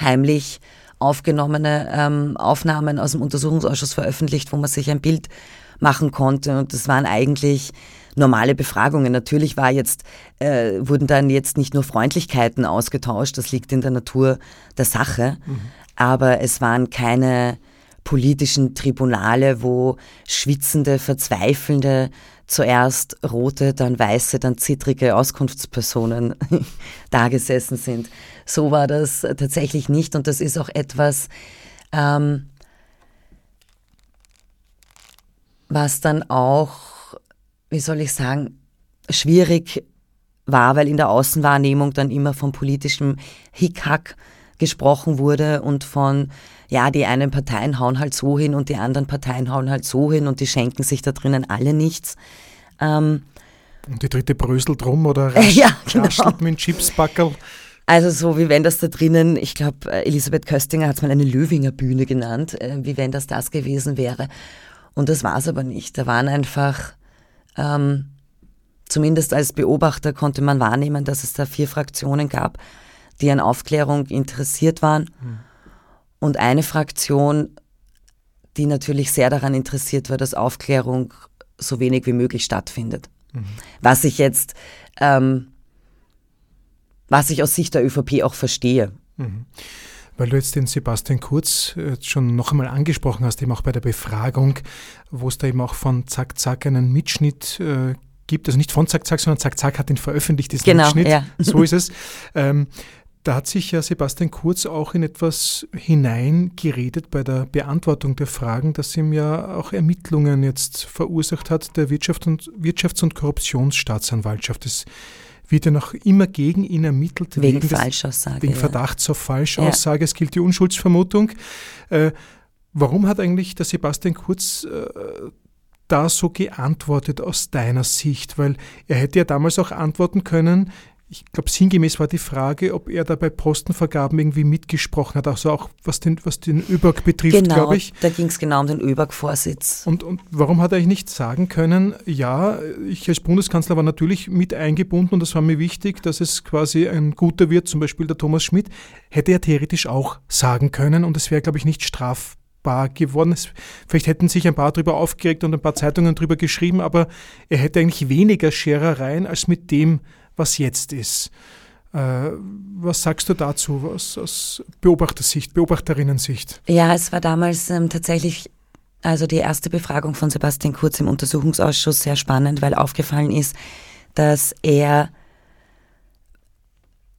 heimlich aufgenommene ähm, Aufnahmen aus dem Untersuchungsausschuss veröffentlicht, wo man sich ein Bild machen konnte. Und das waren eigentlich normale Befragungen. Natürlich war jetzt, äh, wurden dann jetzt nicht nur Freundlichkeiten ausgetauscht, das liegt in der Natur der Sache, mhm. aber es waren keine politischen Tribunale, wo schwitzende, verzweifelnde, zuerst rote, dann weiße, dann zittrige Auskunftspersonen da gesessen sind. So war das tatsächlich nicht und das ist auch etwas, ähm, was dann auch, wie soll ich sagen, schwierig war, weil in der Außenwahrnehmung dann immer von politischem Hickhack gesprochen wurde und von, ja, die einen Parteien hauen halt so hin und die anderen Parteien hauen halt so hin und die schenken sich da drinnen alle nichts. Ähm, und die dritte bröselt rum oder rasch, ja, genau. raschelt mit Chipsbackerl. Also so wie wenn das da drinnen, ich glaube, Elisabeth Köstinger hat es mal eine Löwinger Bühne genannt, äh, wie wenn das das gewesen wäre. Und das war es aber nicht. Da waren einfach, ähm, zumindest als Beobachter konnte man wahrnehmen, dass es da vier Fraktionen gab, die an Aufklärung interessiert waren. Mhm. Und eine Fraktion, die natürlich sehr daran interessiert war, dass Aufklärung so wenig wie möglich stattfindet. Mhm. Was ich jetzt, ähm, was ich aus Sicht der ÖVP auch verstehe. Mhm. Weil du jetzt den Sebastian Kurz äh, schon noch einmal angesprochen hast, eben auch bei der Befragung, wo es da eben auch von Zack Zack einen Mitschnitt äh, gibt, also nicht von Zack Zack, sondern Zack Zack hat ihn veröffentlicht, diesen genau, Mitschnitt. Ja. So ist es. Ähm, da hat sich ja Sebastian Kurz auch in etwas hineingeredet bei der Beantwortung der Fragen, dass ihm ja auch Ermittlungen jetzt verursacht hat der Wirtschaft und, Wirtschafts- und Korruptionsstaatsanwaltschaft. Es wird ja noch immer gegen ihn ermittelt. Wegen, wegen Falschaussage. wegen Verdachts auf Falschaussage. Ja. Es gilt die Unschuldsvermutung. Äh, warum hat eigentlich der Sebastian Kurz äh, da so geantwortet aus deiner Sicht? Weil er hätte ja damals auch antworten können, ich glaube, sinngemäß war die Frage, ob er da bei Postenvergaben irgendwie mitgesprochen hat, also auch was den, was den ÖBAG betrifft, genau, glaube ich. Da ging es genau um den ÖBAG-Vorsitz. Und, und warum hat er eigentlich nicht sagen können, ja, ich als Bundeskanzler war natürlich mit eingebunden und das war mir wichtig, dass es quasi ein guter wird, zum Beispiel der Thomas Schmidt, hätte er theoretisch auch sagen können und es wäre, glaube ich, nicht strafbar geworden. Vielleicht hätten sich ein paar darüber aufgeregt und ein paar Zeitungen darüber geschrieben, aber er hätte eigentlich weniger Scherereien als mit dem, was jetzt ist. Äh, was sagst du dazu aus, aus Beobachtersicht, Beobachterinnensicht? Ja, es war damals ähm, tatsächlich also die erste Befragung von Sebastian Kurz im Untersuchungsausschuss sehr spannend, weil aufgefallen ist, dass er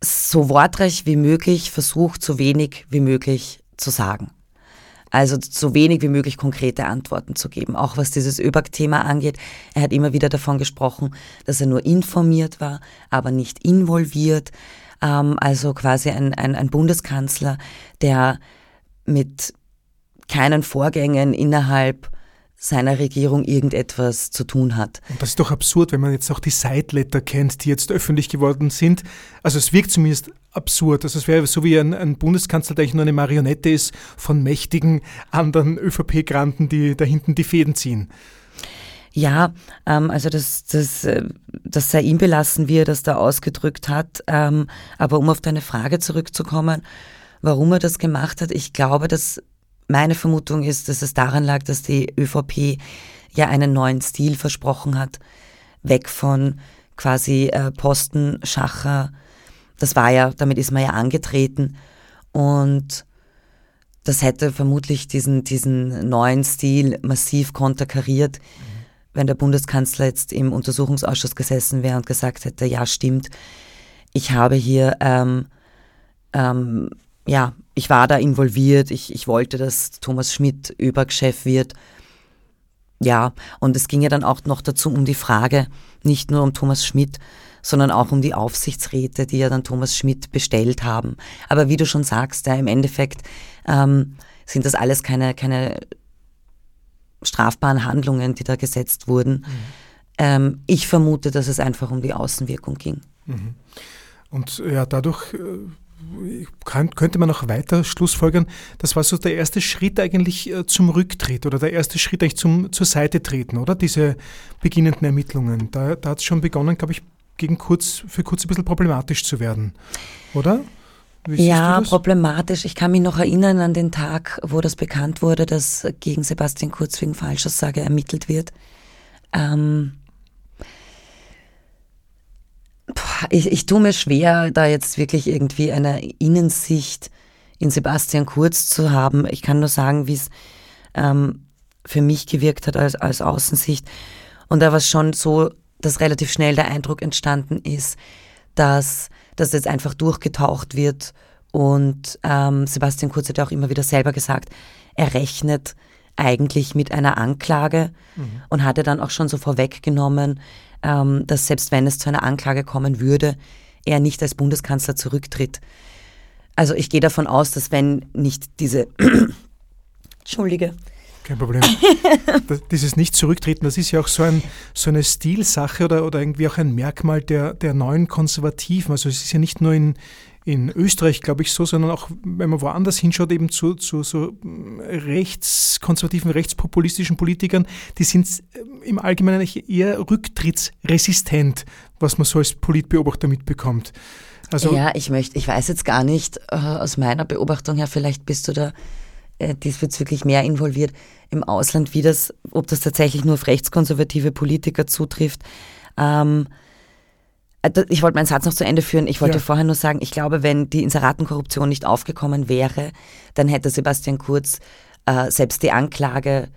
so wortreich wie möglich versucht, so wenig wie möglich zu sagen. Also so wenig wie möglich konkrete Antworten zu geben. Auch was dieses ÖBAG-Thema angeht. Er hat immer wieder davon gesprochen, dass er nur informiert war, aber nicht involviert. Ähm, also quasi ein, ein, ein Bundeskanzler, der mit keinen Vorgängen innerhalb seiner Regierung irgendetwas zu tun hat. Und das ist doch absurd, wenn man jetzt auch die Sideletter kennt, die jetzt öffentlich geworden sind. Also es wirkt zumindest absurd. Also es wäre so wie ein, ein Bundeskanzler, der eigentlich nur eine Marionette ist von mächtigen anderen ÖVP-Granten, die da hinten die Fäden ziehen. Ja, ähm, also das, das, äh, das sei ihm belassen, wie er das da ausgedrückt hat. Ähm, aber um auf deine Frage zurückzukommen, warum er das gemacht hat, ich glaube, dass meine Vermutung ist, dass es daran lag, dass die ÖVP ja einen neuen Stil versprochen hat, weg von quasi äh, Posten, Schacher. Das war ja, damit ist man ja angetreten und das hätte vermutlich diesen, diesen neuen Stil massiv konterkariert, mhm. wenn der Bundeskanzler jetzt im Untersuchungsausschuss gesessen wäre und gesagt hätte, ja stimmt, ich habe hier ähm, ähm, ja, ich war da involviert, ich, ich wollte, dass Thomas Schmidt ÖBAG-Chef wird. Ja, und es ging ja dann auch noch dazu um die Frage, nicht nur um Thomas Schmidt, sondern auch um die Aufsichtsräte, die ja dann Thomas Schmidt bestellt haben. Aber wie du schon sagst, ja, im Endeffekt ähm, sind das alles keine, keine strafbaren Handlungen, die da gesetzt wurden. Mhm. Ähm, ich vermute, dass es einfach um die Außenwirkung ging. Mhm. Und ja, dadurch äh, kann, könnte man noch weiter schlussfolgern, das war so der erste Schritt eigentlich äh, zum Rücktritt oder der erste Schritt eigentlich zum, zur Seite treten, oder? Diese beginnenden Ermittlungen. Da, da hat es schon begonnen, glaube ich, gegen kurz, für kurz ein bisschen problematisch zu werden, oder? ja, problematisch. Ich kann mich noch erinnern an den Tag, wo das bekannt wurde, dass gegen Sebastian Kurz wegen Falschaussage ermittelt wird. Ähm, ich, ich tue mir schwer, da jetzt wirklich irgendwie eine Innensicht in Sebastian Kurz zu haben. Ich kann nur sagen, wie es ähm, für mich gewirkt hat als, als Außensicht. Und da war es schon so, dass relativ schnell der Eindruck entstanden ist, dass das jetzt einfach durchgetaucht wird. Und ähm, Sebastian Kurz hat ja auch immer wieder selber gesagt, er rechnet eigentlich mit einer Anklage mhm. und hatte dann auch schon so vorweggenommen, ähm, dass selbst wenn es zu einer Anklage kommen würde, er nicht als Bundeskanzler zurücktritt. Also ich gehe davon aus, dass wenn nicht diese Entschuldige. Kein Problem. Das, dieses Nicht-Zurücktreten, das ist ja auch so, ein, so eine Stilsache oder, oder irgendwie auch ein Merkmal der, der neuen Konservativen. Also es ist ja nicht nur in, in Österreich, glaube ich, so, sondern auch, wenn man woanders hinschaut, eben zu, zu so rechtskonservativen, rechtspopulistischen Politikern, die sind äh, im Allgemeinen eher rücktrittsresistent, was man so als Politbeobachter mitbekommt. Also ja, ich möchte, ich weiß jetzt gar nicht, äh, aus meiner Beobachtung her, vielleicht bist du da äh, diesbezüglich mehr involviert im Ausland, wie das, ob das tatsächlich nur auf rechtskonservative Politiker zutrifft. Ähm, äh, ich wollte meinen Satz noch zu Ende führen. Ich wollte ja. vorher nur sagen, ich glaube, wenn die Inseratenkorruption nicht aufgekommen wäre, dann hätte Sebastian Kurz äh, selbst die Anklage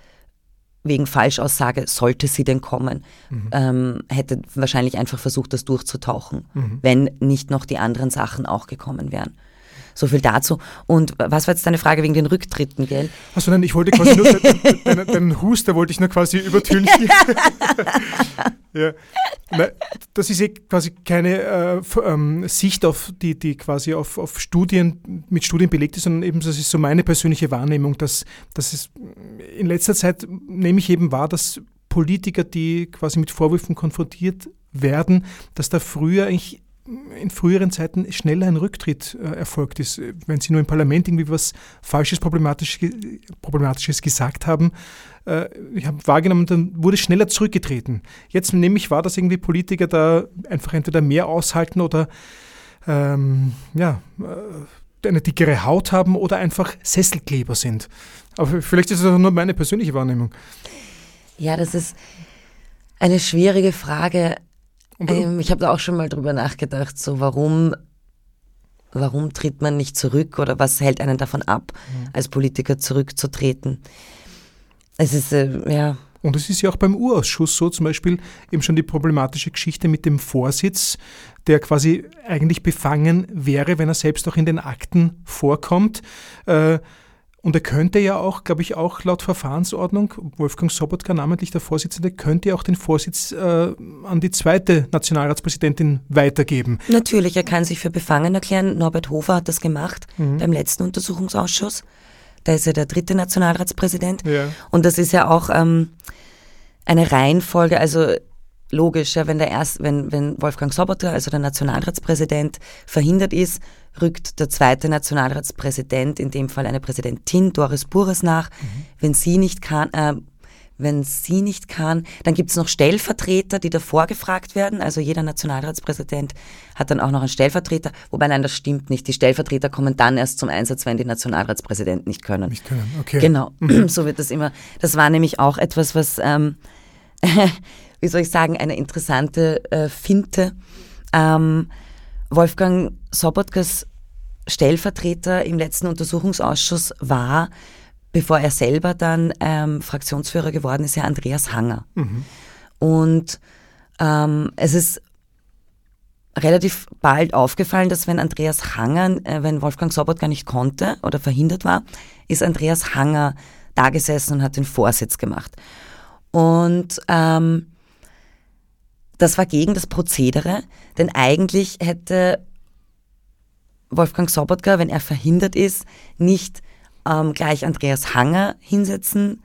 wegen Falschaussage, sollte sie denn kommen, mhm. ähm, hätte wahrscheinlich einfach versucht, das durchzutauchen, mhm. wenn nicht noch die anderen Sachen auch gekommen wären. So viel dazu. Und was war jetzt deine Frage wegen den Rücktritten, gell? Achso, nein, ich wollte quasi nur deinen, deinen Huster wollte ich nur quasi übertünchen. ja. Das ist eh quasi keine äh, ähm, Sicht auf die, die quasi auf, auf Studien, mit Studien belegt ist, sondern eben, das ist so meine persönliche Wahrnehmung, dass, dass es in letzter Zeit nehme ich eben wahr, dass Politiker, die quasi mit Vorwürfen konfrontiert werden, dass da früher eigentlich in früheren Zeiten schneller ein Rücktritt äh, erfolgt ist. Wenn Sie nur im Parlament irgendwie was Falsches, Problematisches, gesagt haben, äh, ich habe wahrgenommen, dann wurde schneller zurückgetreten. Jetzt nehme ich wahr, dass irgendwie Politiker da einfach entweder mehr aushalten oder ähm, ja, äh, eine dickere Haut haben oder einfach Sesselkleber sind. Aber vielleicht ist das nur meine persönliche Wahrnehmung. Ja, das ist eine schwierige Frage. Ähm, ich habe da auch schon mal drüber nachgedacht, so warum, warum tritt man nicht zurück oder was hält einen davon ab, mhm. als Politiker zurückzutreten? Es ist, äh, ja. Und es ist ja auch beim Urausschuss so, zum Beispiel eben schon die problematische Geschichte mit dem Vorsitz, der quasi eigentlich befangen wäre, wenn er selbst auch in den Akten vorkommt. Äh, und er könnte ja auch, glaube ich, auch laut Verfahrensordnung, Wolfgang Sobotka, namentlich der Vorsitzende, könnte ja auch den Vorsitz äh, an die zweite Nationalratspräsidentin weitergeben. Natürlich, er kann sich für befangen erklären. Norbert Hofer hat das gemacht mhm. beim letzten Untersuchungsausschuss. Da ist er der dritte Nationalratspräsident. Ja. Und das ist ja auch ähm, eine Reihenfolge, also logisch, ja, wenn, der erst, wenn, wenn Wolfgang Sobotka, also der Nationalratspräsident, verhindert ist, rückt der zweite Nationalratspräsident, in dem Fall eine Präsidentin, Doris Bures, nach. Mhm. Wenn sie nicht kann, äh, wenn sie nicht kann, dann gibt es noch Stellvertreter, die davor gefragt werden. Also jeder Nationalratspräsident hat dann auch noch einen Stellvertreter. Wobei, nein, das stimmt nicht. Die Stellvertreter kommen dann erst zum Einsatz, wenn die Nationalratspräsidenten nicht können. Nicht können, okay. Genau, mhm. so wird das immer. Das war nämlich auch etwas, was, ähm, wie soll ich sagen, eine interessante äh, Finte. Ähm, Wolfgang Sobotkas Stellvertreter im letzten Untersuchungsausschuss war, bevor er selber dann ähm, Fraktionsführer geworden ist, ja Andreas Hanger. Mhm. Und ähm, es ist relativ bald aufgefallen, dass wenn Andreas Hanger, äh, wenn Wolfgang Sobotka nicht konnte oder verhindert war, ist Andreas Hanger da gesessen und hat den Vorsitz gemacht. Und ähm, das war gegen das Prozedere, denn eigentlich hätte Wolfgang Sobotka, wenn er verhindert ist, nicht ähm, gleich Andreas Hanger hinsetzen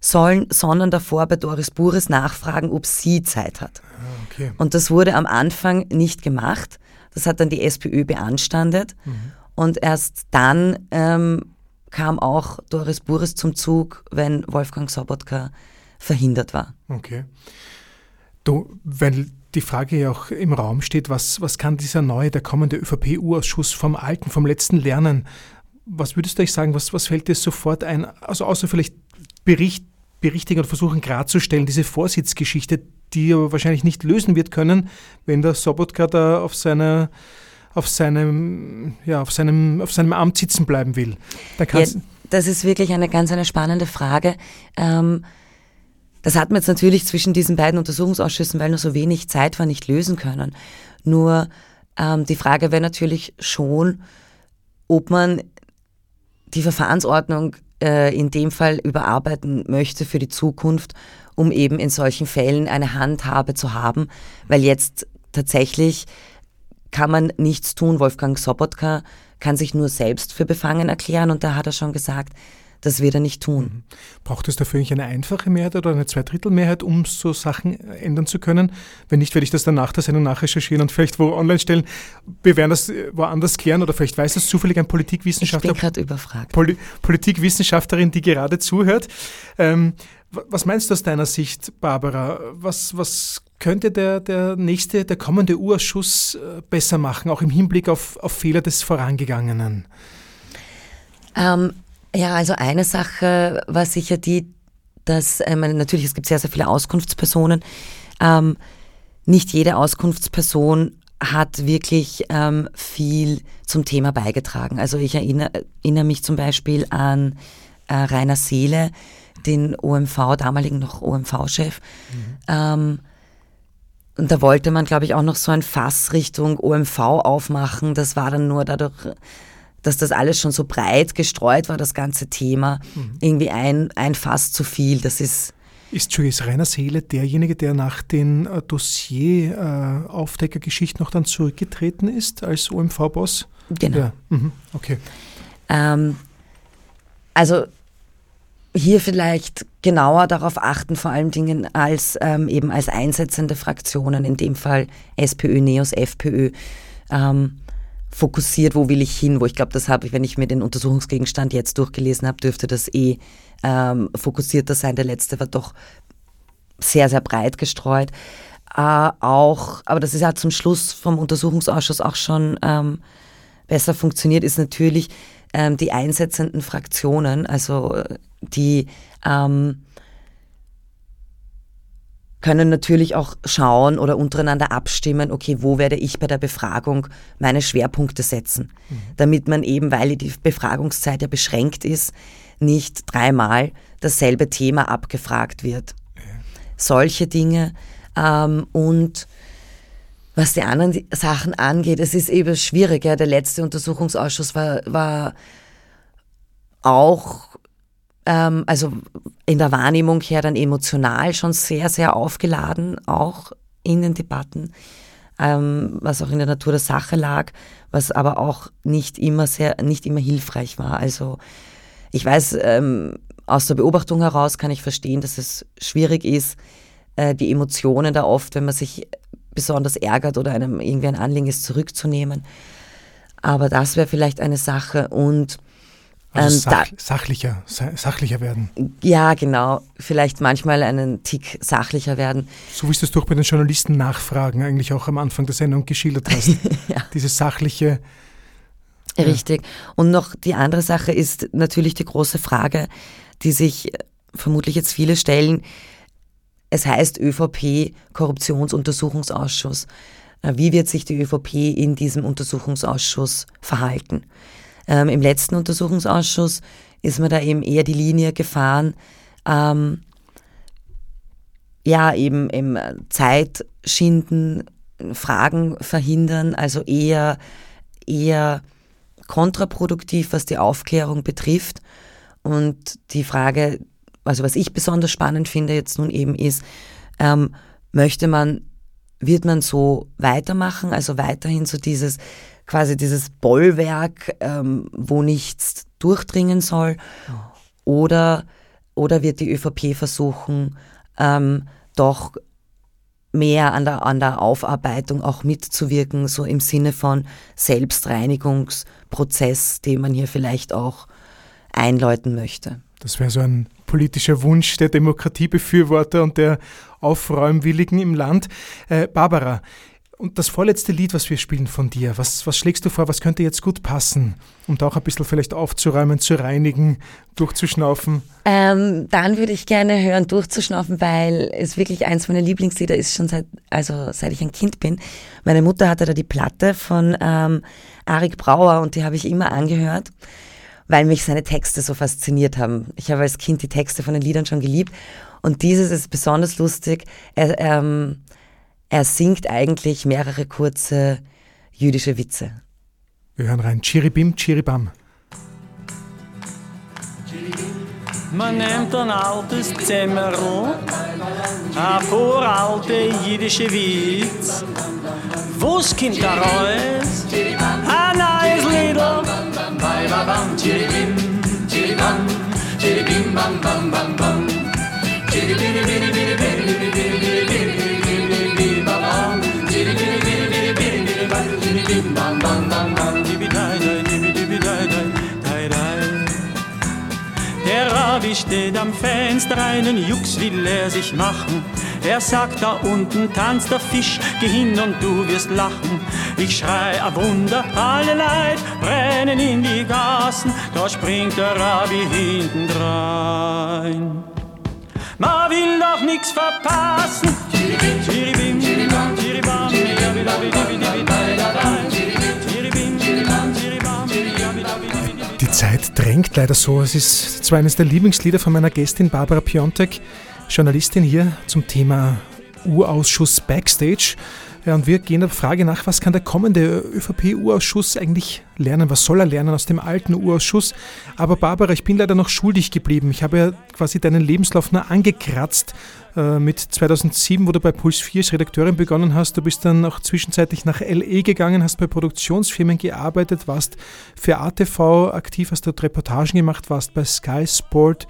sollen, sondern davor bei Doris Bures nachfragen, ob sie Zeit hat. Ah, okay. Und das wurde am Anfang nicht gemacht. Das hat dann die SPÖ beanstandet. Mhm. Und erst dann ähm, kam auch Doris Bures zum Zug, wenn Wolfgang Sobotka verhindert war. Okay. Du, weil die Frage ja auch im Raum steht, was, was kann dieser neue, der kommende ÖVP-U-Ausschuss vom alten, vom letzten lernen? Was würdest du euch sagen, was, was fällt dir sofort ein, also außer vielleicht Bericht, berichtigen oder versuchen klarzustellen, diese Vorsitzgeschichte, die er wahrscheinlich nicht lösen wird können, wenn der Sobotka da auf seiner auf seinem, ja, auf seinem, auf seinem Amt sitzen bleiben will. Da ja, das ist wirklich eine ganz eine spannende Frage. Ähm, das hat man jetzt natürlich zwischen diesen beiden Untersuchungsausschüssen, weil nur so wenig Zeit war, nicht lösen können. Nur ähm, die Frage wäre natürlich schon, ob man die Verfahrensordnung äh, in dem Fall überarbeiten möchte für die Zukunft, um eben in solchen Fällen eine Handhabe zu haben, weil jetzt tatsächlich kann man nichts tun. Wolfgang Sobotka kann sich nur selbst für befangen erklären und da hat er schon gesagt, das wird er nicht tun. Mhm. Braucht es dafür nicht eine einfache Mehrheit oder eine Zweidrittelmehrheit, um so Sachen ändern zu können? Wenn nicht, werde ich das dann nach der Sendung nachrecherchieren und vielleicht wo online stellen. Wir werden das äh, woanders klären oder vielleicht weiß das zufällig ein Politikwissenschaftler. Ich bin gerade überfragt. Poli Politikwissenschaftlerin, die gerade zuhört. Ähm, was meinst du aus deiner Sicht, Barbara? Was, was könnte der, der nächste, der kommende Urschuss äh, besser machen, auch im Hinblick auf, auf Fehler des Vorangegangenen? Ähm, ja, also eine Sache war sicher die, dass ähm, natürlich, es gibt sehr, sehr viele Auskunftspersonen. Ähm, nicht jede Auskunftsperson hat wirklich ähm, viel zum Thema beigetragen. Also ich erinnere, erinnere mich zum Beispiel an äh, Rainer Seele, den OMV, damaligen noch OMV-Chef. Mhm. Ähm, und da wollte man, glaube ich, auch noch so ein Fass Richtung OMV aufmachen. Das war dann nur dadurch, dass das alles schon so breit gestreut war, das ganze Thema. Mhm. Irgendwie ein, ein Fass zu viel. Das ist. Ist Julius Rainer Seele derjenige, der nach den äh, Dossier-Aufdeckergeschichten äh, noch dann zurückgetreten ist als OMV-Boss? Genau. Ja. Mhm. Okay. Ähm, also hier vielleicht genauer darauf achten, vor allen Dingen als ähm, eben als einsetzende Fraktionen, in dem Fall SPÖ, NEOS, FPÖ, ähm, fokussiert, wo will ich hin, wo ich glaube, das habe ich, wenn ich mir den Untersuchungsgegenstand jetzt durchgelesen habe, dürfte das eh ähm, fokussierter sein. Der letzte war doch sehr, sehr breit gestreut. Äh, auch, aber das ist ja zum Schluss vom Untersuchungsausschuss auch schon ähm, besser funktioniert, ist natürlich ähm, die einsetzenden Fraktionen, also die ähm, können natürlich auch schauen oder untereinander abstimmen, okay, wo werde ich bei der Befragung meine Schwerpunkte setzen, mhm. damit man eben, weil die Befragungszeit ja beschränkt ist, nicht dreimal dasselbe Thema abgefragt wird. Ja. Solche Dinge ähm, und was die anderen Sachen angeht, es ist eben schwierig. Ja. Der letzte Untersuchungsausschuss war, war auch ähm, also in der Wahrnehmung her dann emotional schon sehr, sehr aufgeladen, auch in den Debatten, ähm, was auch in der Natur der Sache lag, was aber auch nicht immer sehr, nicht immer hilfreich war. Also ich weiß, ähm, aus der Beobachtung heraus kann ich verstehen, dass es schwierig ist, äh, die Emotionen da oft, wenn man sich besonders ärgert oder einem irgendwie ein Anliegen ist, zurückzunehmen. Aber das wäre vielleicht eine Sache und also ähm, sach, sachlicher, sachlicher werden. Ja, genau. Vielleicht manchmal einen Tick sachlicher werden. So wie du es doch bei den Journalisten nachfragen eigentlich auch am Anfang der Sendung geschildert hast. ja. Diese sachliche. Richtig. Und noch die andere Sache ist natürlich die große Frage, die sich vermutlich jetzt viele stellen. Es heißt ÖVP Korruptionsuntersuchungsausschuss. Wie wird sich die ÖVP in diesem Untersuchungsausschuss verhalten? Ähm, Im letzten Untersuchungsausschuss ist man da eben eher die Linie gefahren, ähm, ja, eben, eben Zeit schinden, Fragen verhindern, also eher, eher kontraproduktiv, was die Aufklärung betrifft. Und die Frage, also was ich besonders spannend finde jetzt nun eben ist, ähm, möchte man, wird man so weitermachen, also weiterhin so dieses quasi dieses Bollwerk, ähm, wo nichts durchdringen soll? Oder, oder wird die ÖVP versuchen, ähm, doch mehr an der, an der Aufarbeitung auch mitzuwirken, so im Sinne von Selbstreinigungsprozess, den man hier vielleicht auch einläuten möchte? Das wäre so ein politischer Wunsch der Demokratiebefürworter und der Aufräumwilligen im Land. Äh, Barbara, und das vorletzte Lied, was wir spielen von dir, was, was schlägst du vor, was könnte jetzt gut passen, um da auch ein bisschen vielleicht aufzuräumen, zu reinigen, durchzuschnaufen? Ähm, dann würde ich gerne hören, durchzuschnaufen, weil es wirklich eins meiner Lieblingslieder ist, schon seit, also seit ich ein Kind bin. Meine Mutter hatte da die Platte von ähm, Arik Brauer und die habe ich immer angehört, weil mich seine Texte so fasziniert haben. Ich habe als Kind die Texte von den Liedern schon geliebt und dieses ist besonders lustig. Er, ähm, er singt eigentlich mehrere kurze jüdische Witze. Wir hören rein. Chiribim, Chiribam. Man nimmt ein altes Zimmerl, ein paar alte jüdische Witz. Wo's kommt da raus? Ein neues Liedl. Chiribim, chiribam, chiribim, bam, bam, bam, bam. Der steht am Fenster, einen Jux will er sich machen. Er sagt, da unten tanzt der Fisch, geh hin und du wirst lachen. Ich schrei, a Wunder, alle Leid brennen in die Gassen, da springt der Rabbi hinten drein. Man will doch nix verpassen. Chiribim, chiribam, chiribam, Die Zeit drängt leider so. Es ist zwar eines der Lieblingslieder von meiner Gästin Barbara Piontek, Journalistin hier zum Thema Urausschuss Backstage. Ja, und wir gehen der Frage nach, was kann der kommende ÖVP-Urausschuss eigentlich lernen? Was soll er lernen aus dem alten Urausschuss? Aber Barbara, ich bin leider noch schuldig geblieben. Ich habe ja quasi deinen Lebenslauf nur angekratzt mit 2007, wo du bei Puls 4 als Redakteurin begonnen hast. Du bist dann auch zwischenzeitlich nach LE gegangen, hast bei Produktionsfirmen gearbeitet, warst für ATV aktiv, hast dort Reportagen gemacht, warst bei Sky Sport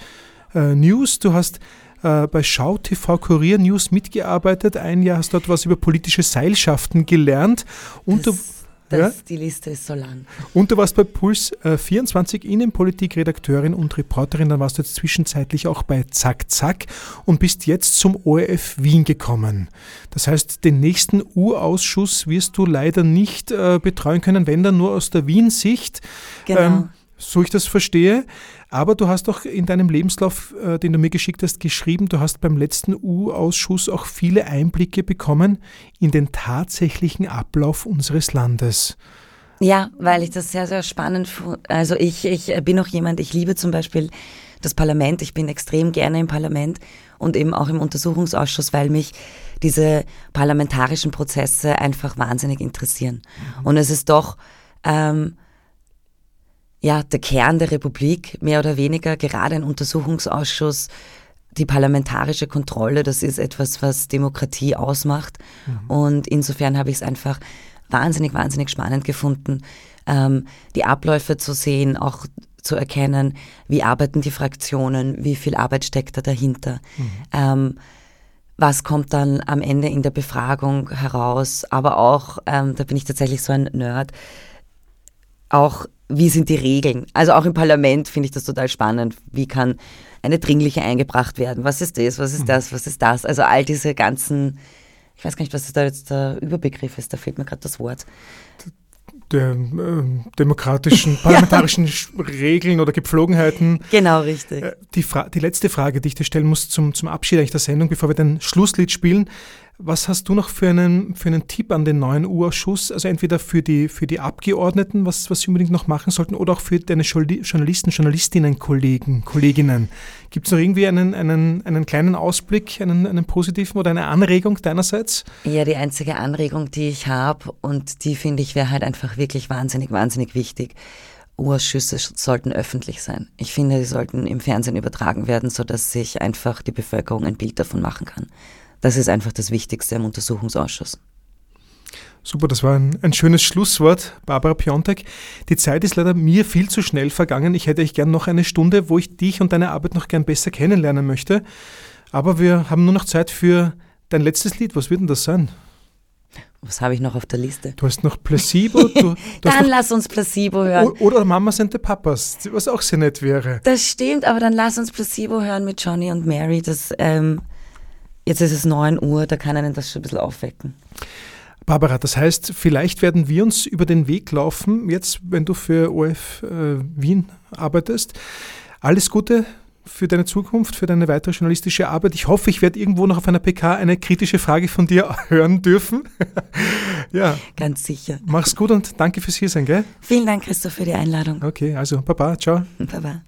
äh, News. Du hast äh, bei Schau TV Kurier News mitgearbeitet. Ein Jahr hast du dort was über politische Seilschaften gelernt. Und das, du, das, ja? Die Liste ist so lang. Und du warst bei Puls äh, 24 Innenpolitik-Redakteurin und Reporterin. Dann warst du jetzt zwischenzeitlich auch bei Zack Zack und bist jetzt zum ORF Wien gekommen. Das heißt, den nächsten U-Ausschuss wirst du leider nicht äh, betreuen können, wenn dann nur aus der Wien-Sicht. Genau. Ähm, so ich das verstehe. Aber du hast auch in deinem Lebenslauf, äh, den du mir geschickt hast, geschrieben, du hast beim letzten U-Ausschuss auch viele Einblicke bekommen in den tatsächlichen Ablauf unseres Landes. Ja, weil ich das sehr, sehr spannend Also ich, ich bin auch jemand, ich liebe zum Beispiel das Parlament, ich bin extrem gerne im Parlament und eben auch im Untersuchungsausschuss, weil mich diese parlamentarischen Prozesse einfach wahnsinnig interessieren. Mhm. Und es ist doch ähm, ja, der Kern der Republik, mehr oder weniger, gerade ein Untersuchungsausschuss, die parlamentarische Kontrolle, das ist etwas, was Demokratie ausmacht. Mhm. Und insofern habe ich es einfach wahnsinnig, wahnsinnig spannend gefunden, ähm, die Abläufe zu sehen, auch zu erkennen, wie arbeiten die Fraktionen, wie viel Arbeit steckt da dahinter. Mhm. Ähm, was kommt dann am Ende in der Befragung heraus, aber auch, ähm, da bin ich tatsächlich so ein Nerd, auch wie sind die Regeln? Also auch im Parlament finde ich das total spannend. Wie kann eine dringliche eingebracht werden? Was ist das? Was ist mhm. das? Was ist das? Also all diese ganzen, ich weiß gar nicht, was da jetzt der Überbegriff ist, da fehlt mir gerade das Wort. Der äh, demokratischen, parlamentarischen ja. Regeln oder Gepflogenheiten. Genau, richtig. Äh, die, die letzte Frage, die ich dir stellen muss zum, zum Abschied eigentlich der Sendung, bevor wir den Schlusslied spielen. Was hast du noch für einen, für einen Tipp an den neuen U-Ausschuss? Also entweder für die, für die Abgeordneten, was, was sie unbedingt noch machen sollten, oder auch für deine Journalisten, Journalistinnen, Kollegen, Kolleginnen. Gibt es noch irgendwie einen, einen, einen kleinen Ausblick, einen, einen positiven oder eine Anregung deinerseits? Ja, die einzige Anregung, die ich habe und die finde ich wäre halt einfach wirklich wahnsinnig, wahnsinnig wichtig. U-Ausschüsse sollten öffentlich sein. Ich finde, sie sollten im Fernsehen übertragen werden, sodass sich einfach die Bevölkerung ein Bild davon machen kann. Das ist einfach das Wichtigste im Untersuchungsausschuss. Super, das war ein, ein, schönes Schlusswort, Barbara Piontek. Die Zeit ist leider mir viel zu schnell vergangen. Ich hätte euch gern noch eine Stunde, wo ich dich und deine Arbeit noch gern besser kennenlernen möchte. Aber wir haben nur noch Zeit für dein letztes Lied. Was wird denn das sein? Was habe ich noch auf der Liste? Du hast noch Placebo. Du, du dann lass uns Placebo hören. Oder Mamas and the Papas, was auch sehr nett wäre. Das stimmt, aber dann lass uns Placebo hören mit Johnny und Mary. Das, ähm, jetzt ist es 9 Uhr, da kann einen das schon ein bisschen aufwecken. Barbara, das heißt, vielleicht werden wir uns über den Weg laufen, jetzt, wenn du für OF äh, Wien arbeitest. Alles Gute für deine Zukunft, für deine weitere journalistische Arbeit. Ich hoffe, ich werde irgendwo noch auf einer PK eine kritische Frage von dir hören dürfen. ja. Ganz sicher. Mach's gut und danke fürs Hiersein, gell? Vielen Dank, Christoph, für die Einladung. Okay, also Baba, ciao. Baba.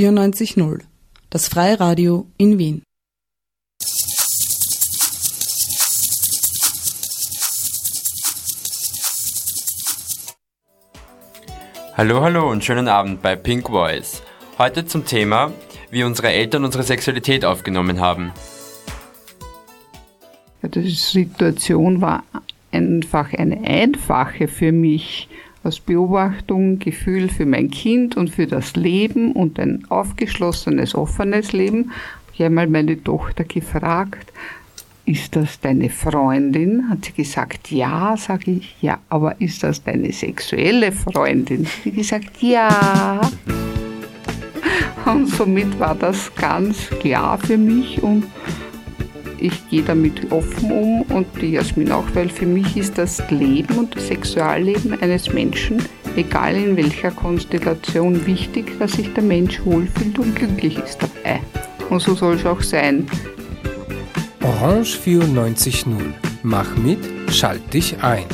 94.0, das Freiradio in Wien. Hallo, hallo und schönen Abend bei Pink Voice. Heute zum Thema, wie unsere Eltern unsere Sexualität aufgenommen haben. Ja, die Situation war einfach eine einfache für mich. Aus Beobachtung, Gefühl für mein Kind und für das Leben und ein aufgeschlossenes, offenes Leben. Ich habe einmal meine Tochter gefragt, ist das deine Freundin? Hat sie gesagt, ja, sage ich, ja, aber ist das deine sexuelle Freundin? Hat sie gesagt, ja. Und somit war das ganz klar für mich und ich gehe damit offen um und die Jasmin auch, weil für mich ist das Leben und das Sexualleben eines Menschen, egal in welcher Konstellation, wichtig, dass sich der Mensch wohlfühlt und glücklich ist dabei. Und so soll es auch sein. Orange 94.0. Mach mit, schalt dich ein.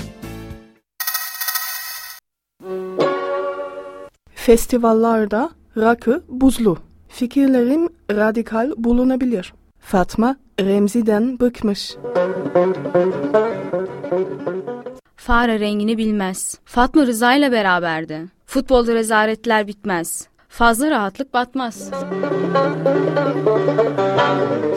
Festivallarda rakı buzlu. Fikirlerim radikal bulunabilir. Fatma Remzi'den bıkmış. Fare rengini bilmez. Fatma Rıza ile beraberdi. Futbolda rezaletler bitmez. Fazla rahatlık batmaz.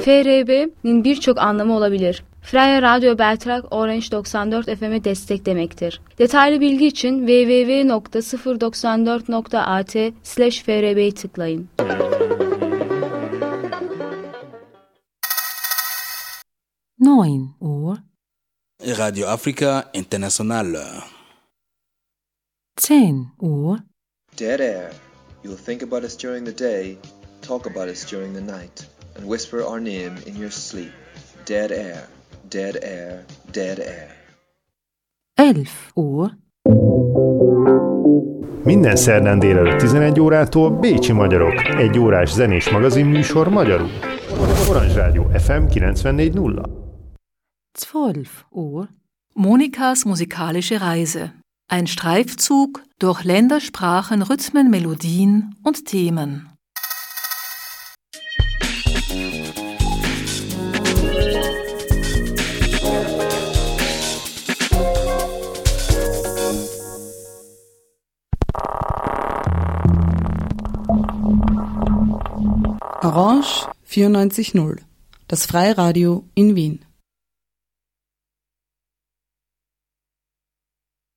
FRB'nin birçok anlamı olabilir. Freya Radyo Beltrak Orange 94 FM'e destek demektir. Detaylı bilgi için www.094.at slash FRB'yi tıklayın. Neun Uhr, Radio Africa International. zehn Uhr, Dead air. You'll think about us during the day, talk about us during the night, and whisper our name in your sleep. Dead air, dead air, dead air. elf Uhr, Minden szerdán délelőtt 11 órától Bécsi Magyarok, egy órás zenés magazin műsor magyarul. Orange Rádió FM 94.0 12 Uhr. Monikas musikalische Reise. Ein Streifzug durch Länder, Sprachen, Rhythmen, Melodien und Themen. Orange 94.0, das Freiradio in Wien.